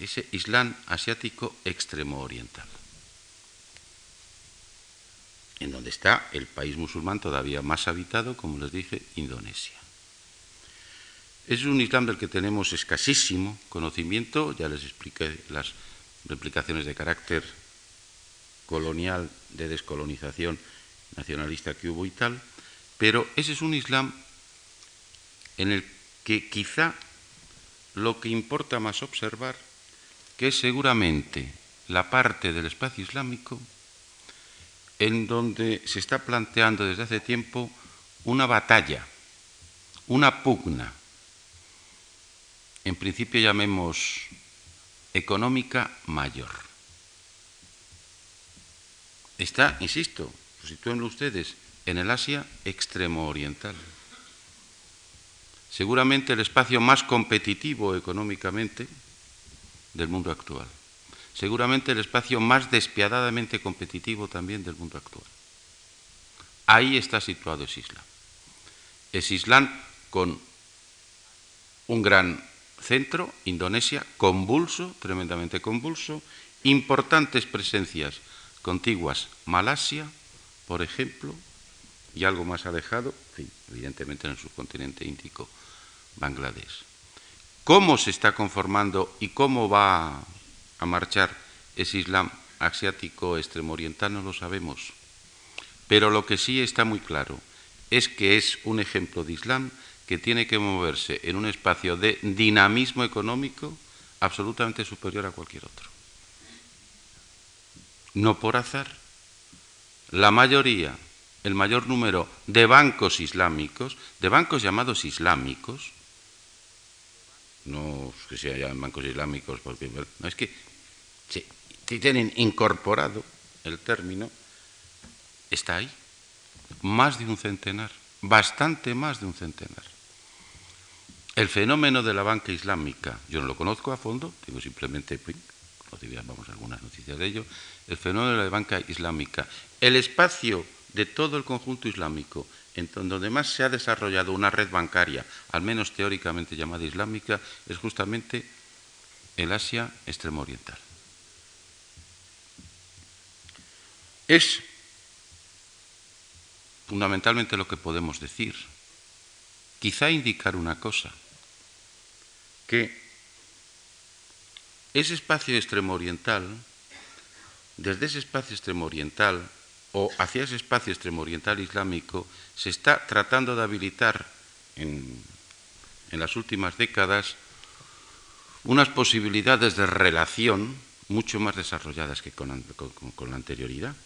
Speaker 1: ese Islam asiático extremo oriental? En donde está el país musulmán todavía más habitado, como les dije, Indonesia. Es un Islam del que tenemos escasísimo conocimiento, ya les expliqué las replicaciones de carácter colonial, de descolonización nacionalista que hubo y tal, pero ese es un Islam en el que quizá lo que importa más observar, que es seguramente la parte del espacio islámico en donde se está planteando desde hace tiempo una batalla, una pugna, en principio llamemos económica mayor. Está, insisto, sitúenlo ustedes, en el Asia extremo oriental. Seguramente el espacio más competitivo económicamente del mundo actual seguramente el espacio más despiadadamente competitivo también del mundo actual. Ahí está situado es Islam. Es Islam con un gran centro, Indonesia, convulso, tremendamente convulso, importantes presencias contiguas, Malasia, por ejemplo, y algo más alejado, evidentemente en el subcontinente índico, Bangladesh. ¿Cómo se está conformando y cómo va a marchar ese Islam asiático extremo oriental no lo sabemos. Pero lo que sí está muy claro es que es un ejemplo de Islam que tiene que moverse en un espacio de dinamismo económico absolutamente superior a cualquier otro. No por azar. La mayoría, el mayor número de bancos islámicos, de bancos llamados islámicos, no que se bancos islámicos porque no es que si, tienen incorporado el término, está ahí. Más de un centenar, bastante más de un centenar. El fenómeno de la banca islámica, yo no lo conozco a fondo, digo simplemente, vamos algunas noticias de ello, el fenómeno de la banca islámica, el espacio de todo el conjunto islámico, en donde más se ha desarrollado una red bancaria, al menos teóricamente llamada islámica, es justamente el Asia extremo oriental. Es fundamentalmente lo que podemos decir. Quizá indicar una cosa, que ese espacio extremo oriental, desde ese espacio extremo oriental o hacia ese espacio extremo oriental islámico, se está tratando de habilitar en, las últimas décadas unas posibilidades de relación mucho más desarrolladas que con la anterioridad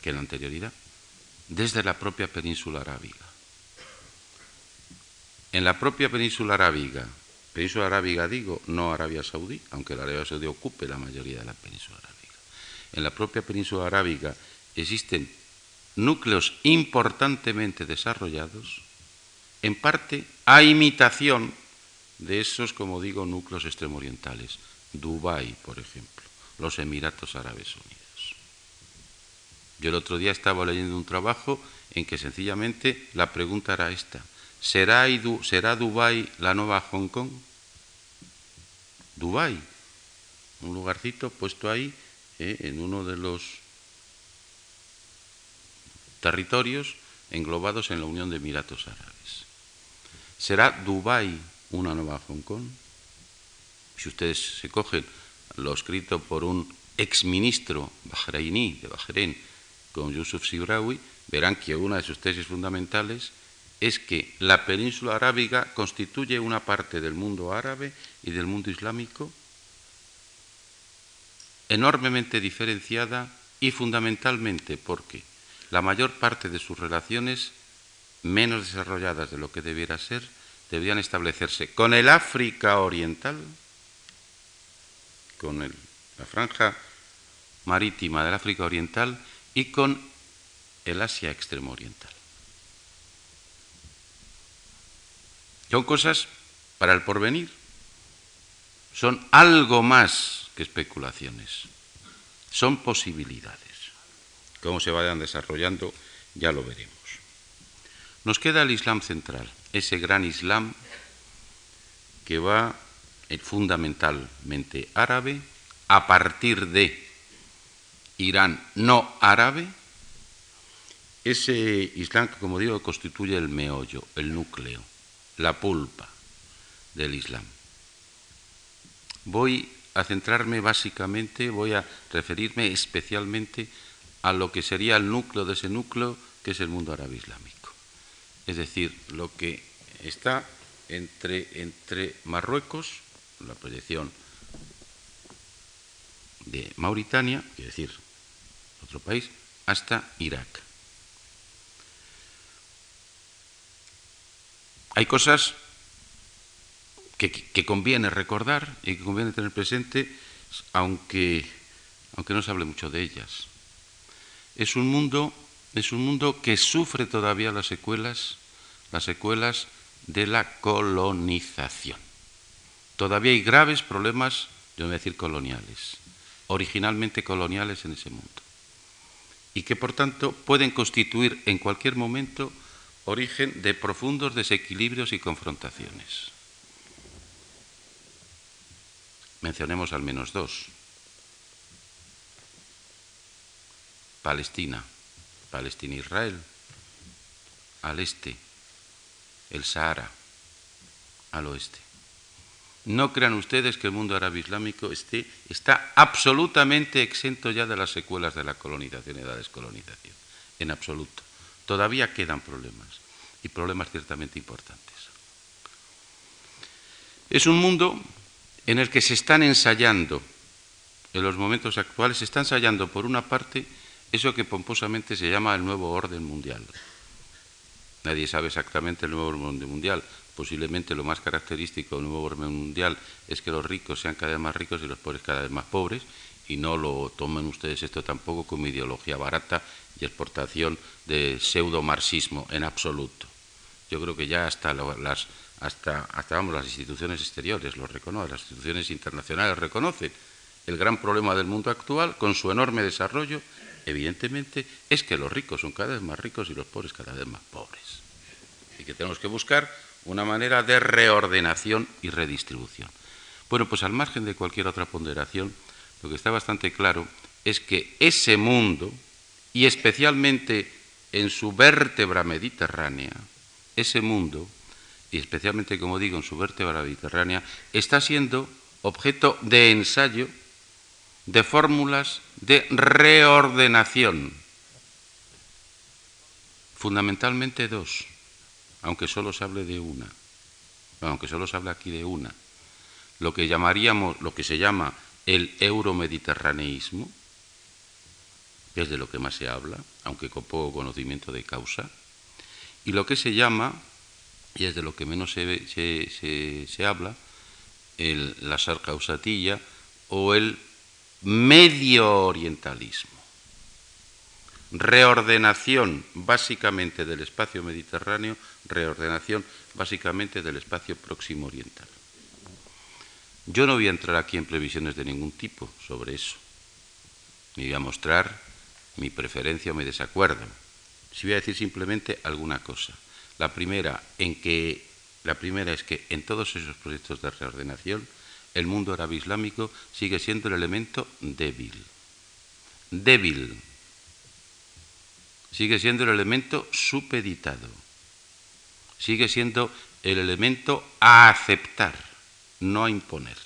Speaker 1: que la anterioridad, desde la propia península arábiga. En la propia península arábiga, península arábiga digo, no Arabia Saudí, aunque la Arabia Saudí ocupe la mayoría de la península arábiga, en la propia península arábiga existen núcleos importantemente desarrollados, en parte a imitación de esos, como digo, núcleos extremo-orientales. Dubái, por ejemplo, los Emiratos Árabes Unidos. Yo el otro día estaba leyendo un trabajo en que sencillamente la pregunta era esta. ¿Será, ¿será Dubái la nueva Hong Kong? Dubái, un lugarcito puesto ahí eh, en uno de los territorios englobados en la Unión de Emiratos Árabes. ¿Será Dubái una nueva Hong Kong? Si ustedes se cogen lo escrito por un exministro bahrainí de Bahrein, con Yusuf Sibraoui, verán que una de sus tesis fundamentales es que la península arábiga constituye una parte del mundo árabe y del mundo islámico enormemente diferenciada y fundamentalmente porque la mayor parte de sus relaciones menos desarrolladas de lo que debiera ser debían establecerse con el África Oriental, con la franja marítima del África Oriental y con el Asia Extremo Oriental. Son cosas para el porvenir, son algo más que especulaciones, son posibilidades. Cómo se vayan desarrollando ya lo veremos. Nos queda el Islam central, ese gran Islam que va eh, fundamentalmente árabe, a partir de Irán no árabe, ese Islam que, como digo, constituye el meollo, el núcleo, la pulpa del Islam. Voy a centrarme básicamente, voy a referirme especialmente a lo que sería el núcleo de ese núcleo, que es el mundo árabe islámico. Es decir, lo que está entre, entre Marruecos, la proyección de Mauritania, es decir, otro país, hasta Irak. Hay cosas que, conviene recordar y que conviene tener presente, aunque, aunque no se hable mucho de ellas. Es un mundo, es un mundo que sufre todavía las secuelas, las secuelas de la colonización. Todavía hay graves problemas, yo voy a decir coloniales, originalmente coloniales en ese mundo y que por tanto pueden constituir en cualquier momento origen de profundos desequilibrios y confrontaciones. Mencionemos al menos dos. Palestina, Palestina-Israel, al este, el Sahara, al oeste. No crean ustedes que el mundo árabe islámico esté, está absolutamente exento ya de las secuelas de la colonización y de la descolonización, en absoluto. Todavía quedan problemas, y problemas ciertamente importantes. Es un mundo en el que se están ensayando, en los momentos actuales, se está ensayando por una parte eso que pomposamente se llama el nuevo orden mundial. Nadie sabe exactamente el nuevo orden mundial, posiblemente lo más característico del nuevo orden mundial es que los ricos sean cada vez más ricos y los pobres cada vez más pobres, y no lo tomen ustedes esto tampoco como ideología barata y exportación de pseudo-marxismo en absoluto. Yo creo que ya hasta las, hasta, las instituciones exteriores lo reconocen, las instituciones internacionales reconocen. El gran problema del mundo actual, con su enorme desarrollo, evidentemente, es que los ricos son cada vez más ricos y los pobres cada vez más pobres. Y que tenemos que buscar una manera de reordenación y redistribución. Bueno, pues al margen de cualquier otra ponderación, lo que está bastante claro es que ese mundo, y especialmente en su vértebra mediterránea, ese mundo, y especialmente, como digo, en su vértebra mediterránea, está siendo objeto de ensayo de fórmulas de reordenación, fundamentalmente dos aunque solo se hable de una, aunque solo se hable aquí de una, lo que llamaríamos, lo que se llama el euromediterraneísmo, que es de lo que más se habla, aunque con poco conocimiento de causa, y lo que se llama, y es de lo que menos se, se, se, habla, el, la sarcausatilla o el medio orientalismo. Reordenación básicamente del espacio mediterráneo, reordenación básicamente del espacio próximo oriental. Yo no voy a entrar aquí en previsiones de ningún tipo sobre eso, ni voy a mostrar mi preferencia o mi desacuerdo. Si voy a decir simplemente alguna cosa. La primera, en que, la primera es que en todos esos proyectos de reordenación el mundo árabe islámico sigue siendo el elemento débil. Débil, sigue siendo el elemento supeditado, sigue siendo el elemento a aceptar, no a imponer.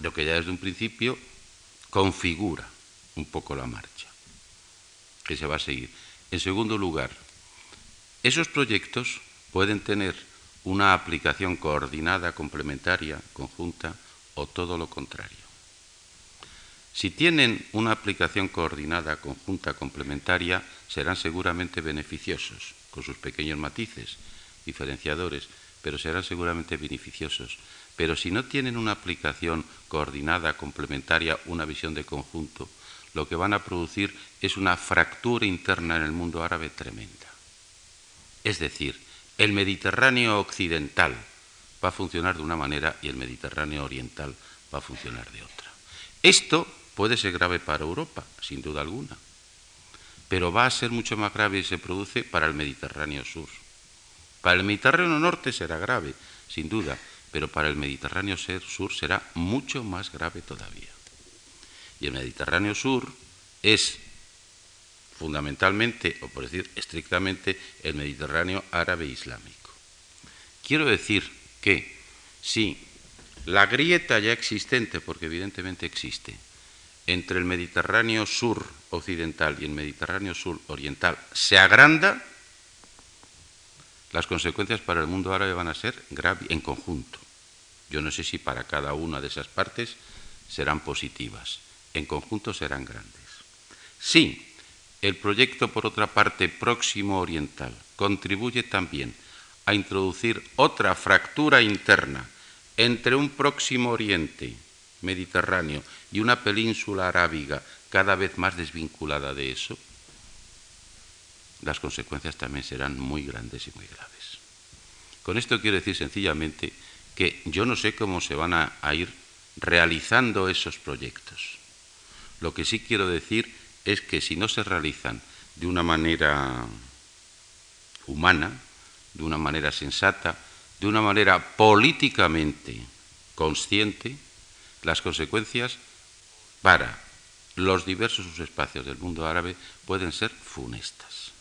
Speaker 1: Lo que ya desde un principio configura un poco la marcha que se va a seguir. En segundo lugar, Esos proyectos pueden tener una aplicación coordinada, complementaria, conjunta o todo lo contrario. Si tienen una aplicación coordinada, conjunta, complementaria, serán seguramente beneficiosos, con sus pequeños matices, diferenciadores, pero serán seguramente beneficiosos. Pero si no tienen una aplicación coordinada, complementaria, una visión de conjunto, lo que van a producir es una fractura interna en el mundo árabe tremenda. Es decir, el Mediterráneo occidental va a funcionar de una manera y el Mediterráneo oriental va a funcionar de otra. Esto puede ser grave para Europa, sin duda alguna, pero va a ser mucho más grave si se produce para el Mediterráneo sur. Para el Mediterráneo norte será grave, sin duda, pero para el Mediterráneo sur será mucho más grave todavía. Y el Mediterráneo sur es fundamentalmente, o por decir estrictamente, el Mediterráneo árabe islámico. Quiero decir que si la grieta ya existente, porque evidentemente existe, entre el Mediterráneo sur occidental y el Mediterráneo sur oriental se agranda, las consecuencias para el mundo árabe van a ser graves en conjunto. Yo no sé si para cada una de esas partes serán positivas, en conjunto serán grandes. Sí, el proyecto, por otra parte, próximo oriental, contribuye también a introducir otra fractura interna entre un próximo oriente mediterráneo y una península arábiga cada vez más desvinculada de eso, las consecuencias también serán muy grandes y muy graves. Con esto quiero decir sencillamente que yo no sé cómo se van a, ir realizando esos proyectos. Lo que sí quiero decir es que si no se realizan de una manera humana, de una manera sensata, de una manera políticamente consciente, las consecuencias para los diversos espacios del mundo árabe pueden ser funestas,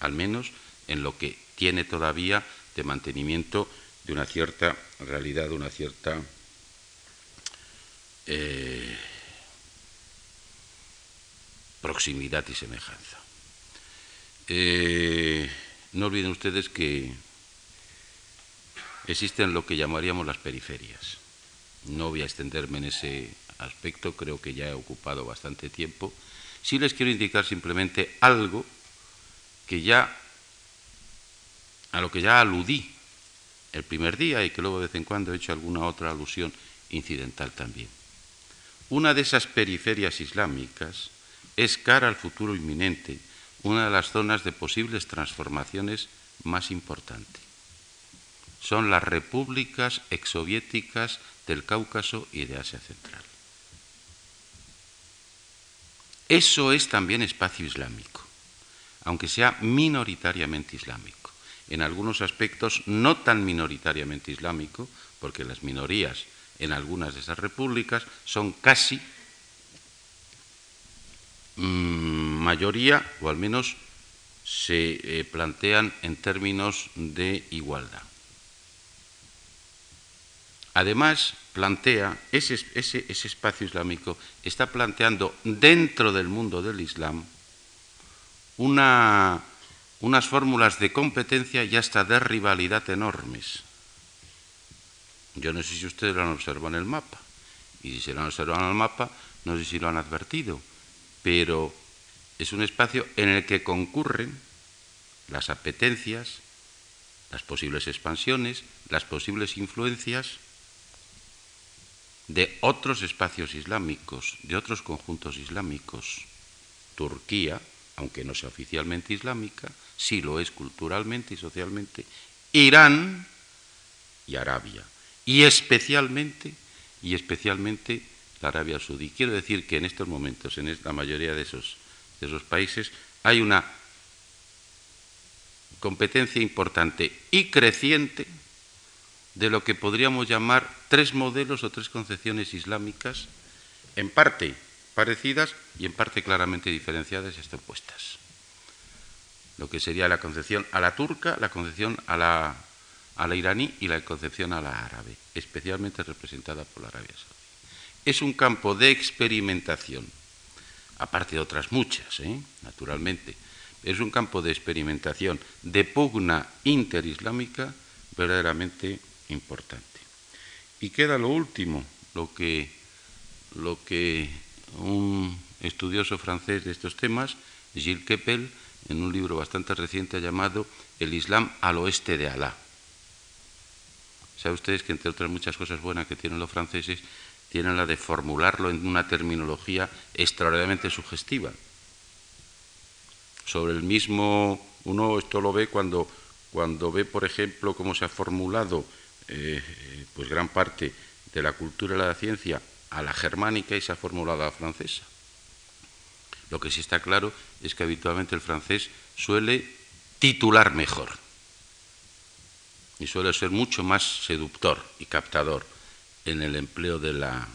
Speaker 1: al menos en lo que tiene todavía de mantenimiento de una cierta realidad, de una cierta eh, proximidad y semejanza. Eh, no olviden ustedes que existen lo que llamaríamos las periferias. No voy a extenderme en ese aspecto, creo que ya he ocupado bastante tiempo. Sí les quiero indicar simplemente algo que ya a lo que ya aludí el primer día y que luego de vez en cuando he hecho alguna otra alusión incidental también. Una de esas periferias islámicas es cara al futuro inminente, una de las zonas de posibles transformaciones más importantes. Son las repúblicas exsoviéticas del Cáucaso y de Asia Central. Eso es también espacio islámico, aunque sea minoritariamente islámico. En algunos aspectos no tan minoritariamente islámico, porque las minorías en algunas de esas repúblicas son casi Mm, mayoría, o al menos se eh, plantean en términos de igualdad. Además, plantea, ese, espacio islámico está planteando dentro del mundo del Islam una, unas fórmulas de competencia y hasta de rivalidad enormes. Yo no sé si ustedes lo han observado en el mapa, y si se lo han observado en el mapa, no sé si lo han advertido pero es un espacio en el que concurren las apetencias, las posibles expansiones, las posibles influencias de otros espacios islámicos, de otros conjuntos islámicos. Turquía, aunque no sea oficialmente islámica, sí lo es culturalmente y socialmente. Irán y Arabia. Y especialmente, y especialmente la Arabia Saudí. Quiero decir que en estos momentos, en la mayoría de esos, de esos países, hay una competencia importante y creciente de lo que podríamos llamar tres modelos o tres concepciones islámicas, en parte parecidas y en parte claramente diferenciadas y hasta opuestas. Lo que sería la concepción a la turca, la concepción a la, iraní y la concepción a la árabe, especialmente representada por la Arabia Saudí es un campo de experimentación, aparte de otras muchas, ¿eh? naturalmente, es un campo de experimentación, de pugna interislámica verdaderamente importante. Y queda lo último, lo que, lo que un estudioso francés de estos temas, Gilles Keppel, en un libro bastante reciente llamado El Islam al oeste de Alá. Saben ustedes que entre otras muchas cosas buenas que tienen los franceses, tienen la de formularlo en una terminología extraordinariamente sugestiva. Sobre el mismo, uno esto lo ve cuando, cuando ve, por ejemplo, cómo se ha formulado eh, pues gran parte de la cultura y la ciencia a la germánica y se ha formulado a la francesa. Lo que sí está claro es que habitualmente el francés suele titular mejor y suele ser mucho más seductor y captador en el empleo de la,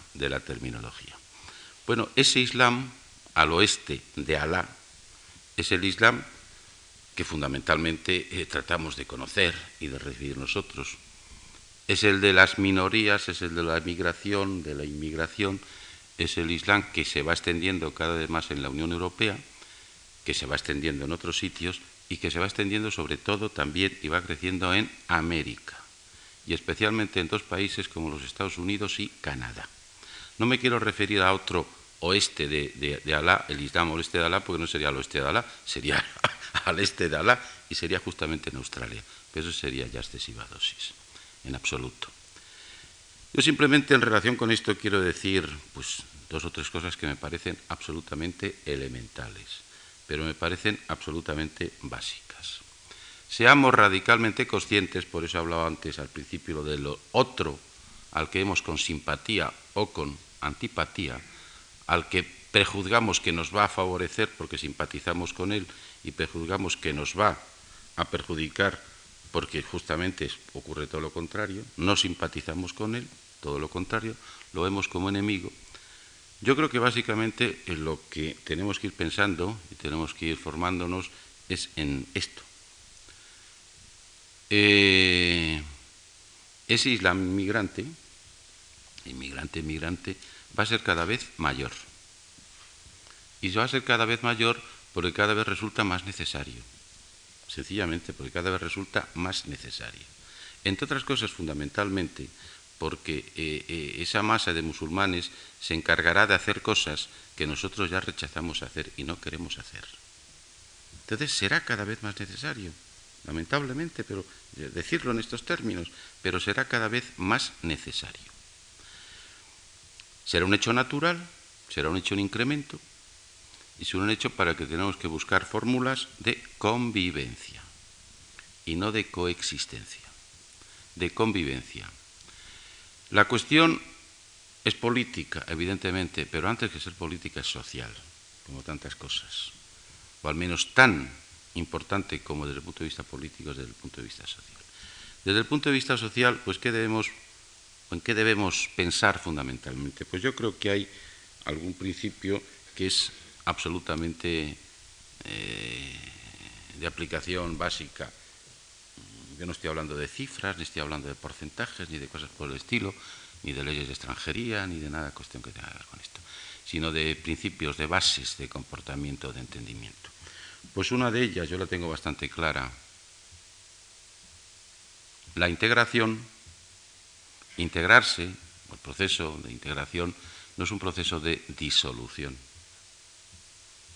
Speaker 1: terminología. Bueno, ese Islam al oeste de Alá es el Islam que fundamentalmente eh, tratamos de conocer y de recibir nosotros. Es el de las minorías, es el de la migración, de la inmigración, es el Islam que se va extendiendo cada vez más en la Unión Europea, que se va extendiendo en otros sitios y que se va extendiendo sobre todo también y va creciendo en América, y especialmente en dos países como los Estados Unidos y Canadá. No me quiero referir a otro oeste de, Alá, el Islam oeste de Alá, porque no sería al oeste de Alá, sería [laughs] al este de Alá y sería justamente en Australia. Pero eso sería ya excesiva dosis, en absoluto. Yo simplemente en relación con esto quiero decir pues, dos o tres cosas que me parecen absolutamente elementales, pero me parecen absolutamente básicas. Seamos radicalmente conscientes, por eso hablaba antes al principio de lo otro al que hemos con simpatía o con antipatía, al que prejuzgamos que nos va a favorecer porque simpatizamos con él y prejuzgamos que nos va a perjudicar porque justamente ocurre todo lo contrario, no simpatizamos con él, todo lo contrario, lo vemos como enemigo. Yo creo que básicamente lo que tenemos que ir pensando y tenemos que ir formándonos es en esto. Eh, ese Islam inmigrante, inmigrante, inmigrante, va a ser cada vez mayor. Y va a ser cada vez mayor porque cada vez resulta más necesario sencillamente porque cada vez resulta más necesaria. Entre otras cosas, fundamentalmente, porque eh, eh, esa masa de musulmanes se encargará de hacer cosas que nosotros ya rechazamos hacer y no queremos hacer. Entonces será cada vez más necesario, lamentablemente, pero decirlo en estos términos, pero será cada vez más necesario. Será un hecho natural, será un hecho en incremento, y son un hecho para que tenemos que buscar fórmulas de convivencia y no de coexistencia, de convivencia. La cuestión es política, evidentemente, pero antes que ser política es social, como tantas cosas, o al menos tan importante como desde el punto de vista político, desde el punto de vista social. Desde el punto de vista social, pues ¿qué debemos, en qué debemos pensar fundamentalmente? Pues yo creo que hay algún principio que es absolutamente eh, de aplicación básica. Yo no estoy hablando de cifras, ni estoy hablando de porcentajes, ni de cosas por el estilo, ni de leyes de extranjería, ni de nada cuestión que tenga que ver con esto, sino de principios, de bases de comportamiento, de entendimiento. Pues una de ellas yo la tengo bastante clara. La integración, integrarse, el proceso de integración, no es un proceso de disolución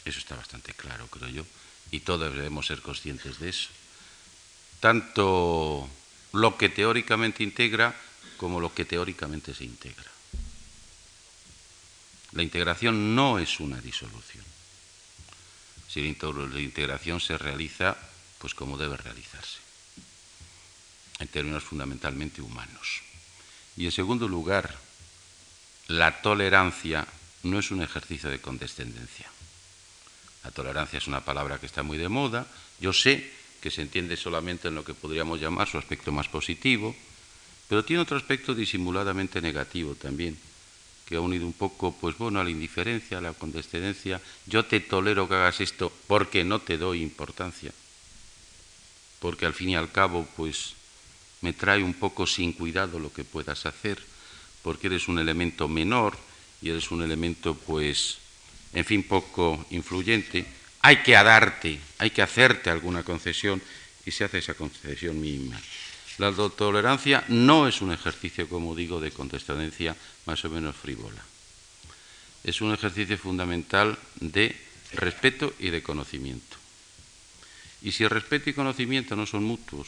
Speaker 1: eso está bastante claro, creo yo, y todos debemos ser conscientes de eso. Tanto lo que teóricamente integra como lo que teóricamente se integra. La integración no es una disolución. Si la integración se realiza, pues como debe realizarse, en términos fundamentalmente humanos. Y en segundo lugar, la tolerancia no es un ejercicio de condescendencia. La tolerancia es una palabra que está muy de moda. Yo sé que se entiende solamente en lo que podríamos llamar su aspecto más positivo, pero tiene otro aspecto disimuladamente negativo también, que ha unido un poco, pues bueno, a la indiferencia, a la condescendencia. Yo te tolero que hagas esto porque no te doy importancia, porque al fin y al cabo, pues me trae un poco sin cuidado lo que puedas hacer, porque eres un elemento menor y eres un elemento, pues, en fin, poco influyente, hay que darte, hay que hacerte alguna concesión y se hace esa concesión mínima. La tolerancia no es un ejercicio, como digo, de condescendencia más o menos frívola. Es un ejercicio fundamental de respeto y de conocimiento. Y si el respeto y conocimiento no son mutuos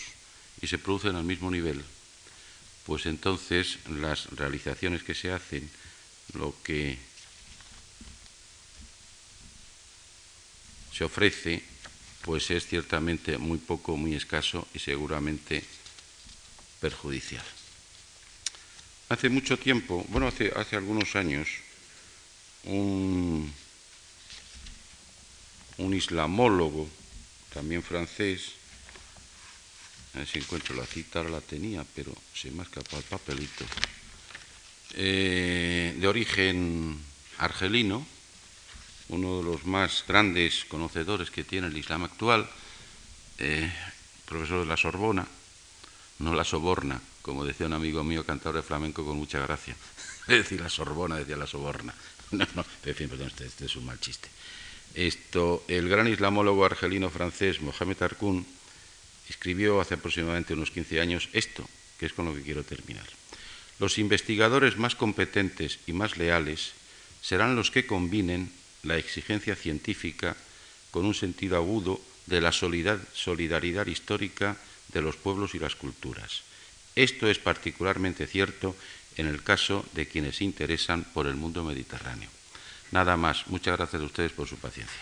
Speaker 1: y se producen al mismo nivel, pues entonces las realizaciones que se hacen, lo que se ofrece, pues es ciertamente muy poco, muy escaso y seguramente perjudicial. Hace mucho tiempo, bueno, hace, hace algunos años, un, un islamólogo, también francés, a ver si encuentro la cita, ahora la tenía, pero se me ha escapado el papelito, eh, de origen argelino, uno de los más grandes conocedores que tiene el Islam actual, eh, profesor de la Sorbona, no la Soborna, como decía un amigo mío, cantador de flamenco con mucha gracia. [laughs] Es decir, la Sorbona decía la Soborna. [laughs] No, no, en fin, perdón, este, este, es un mal chiste. Esto, el gran islamólogo argelino francés Mohamed Arkoun escribió hace aproximadamente unos 15 años esto, que es con lo que quiero terminar. Los investigadores más competentes y más leales serán los que combinen la exigencia científica con un sentido agudo de la solidaridad histórica de los pueblos y las culturas. Esto es particularmente cierto en el caso de quienes se interesan por el mundo mediterráneo. Nada más. Muchas gracias a ustedes por su paciencia.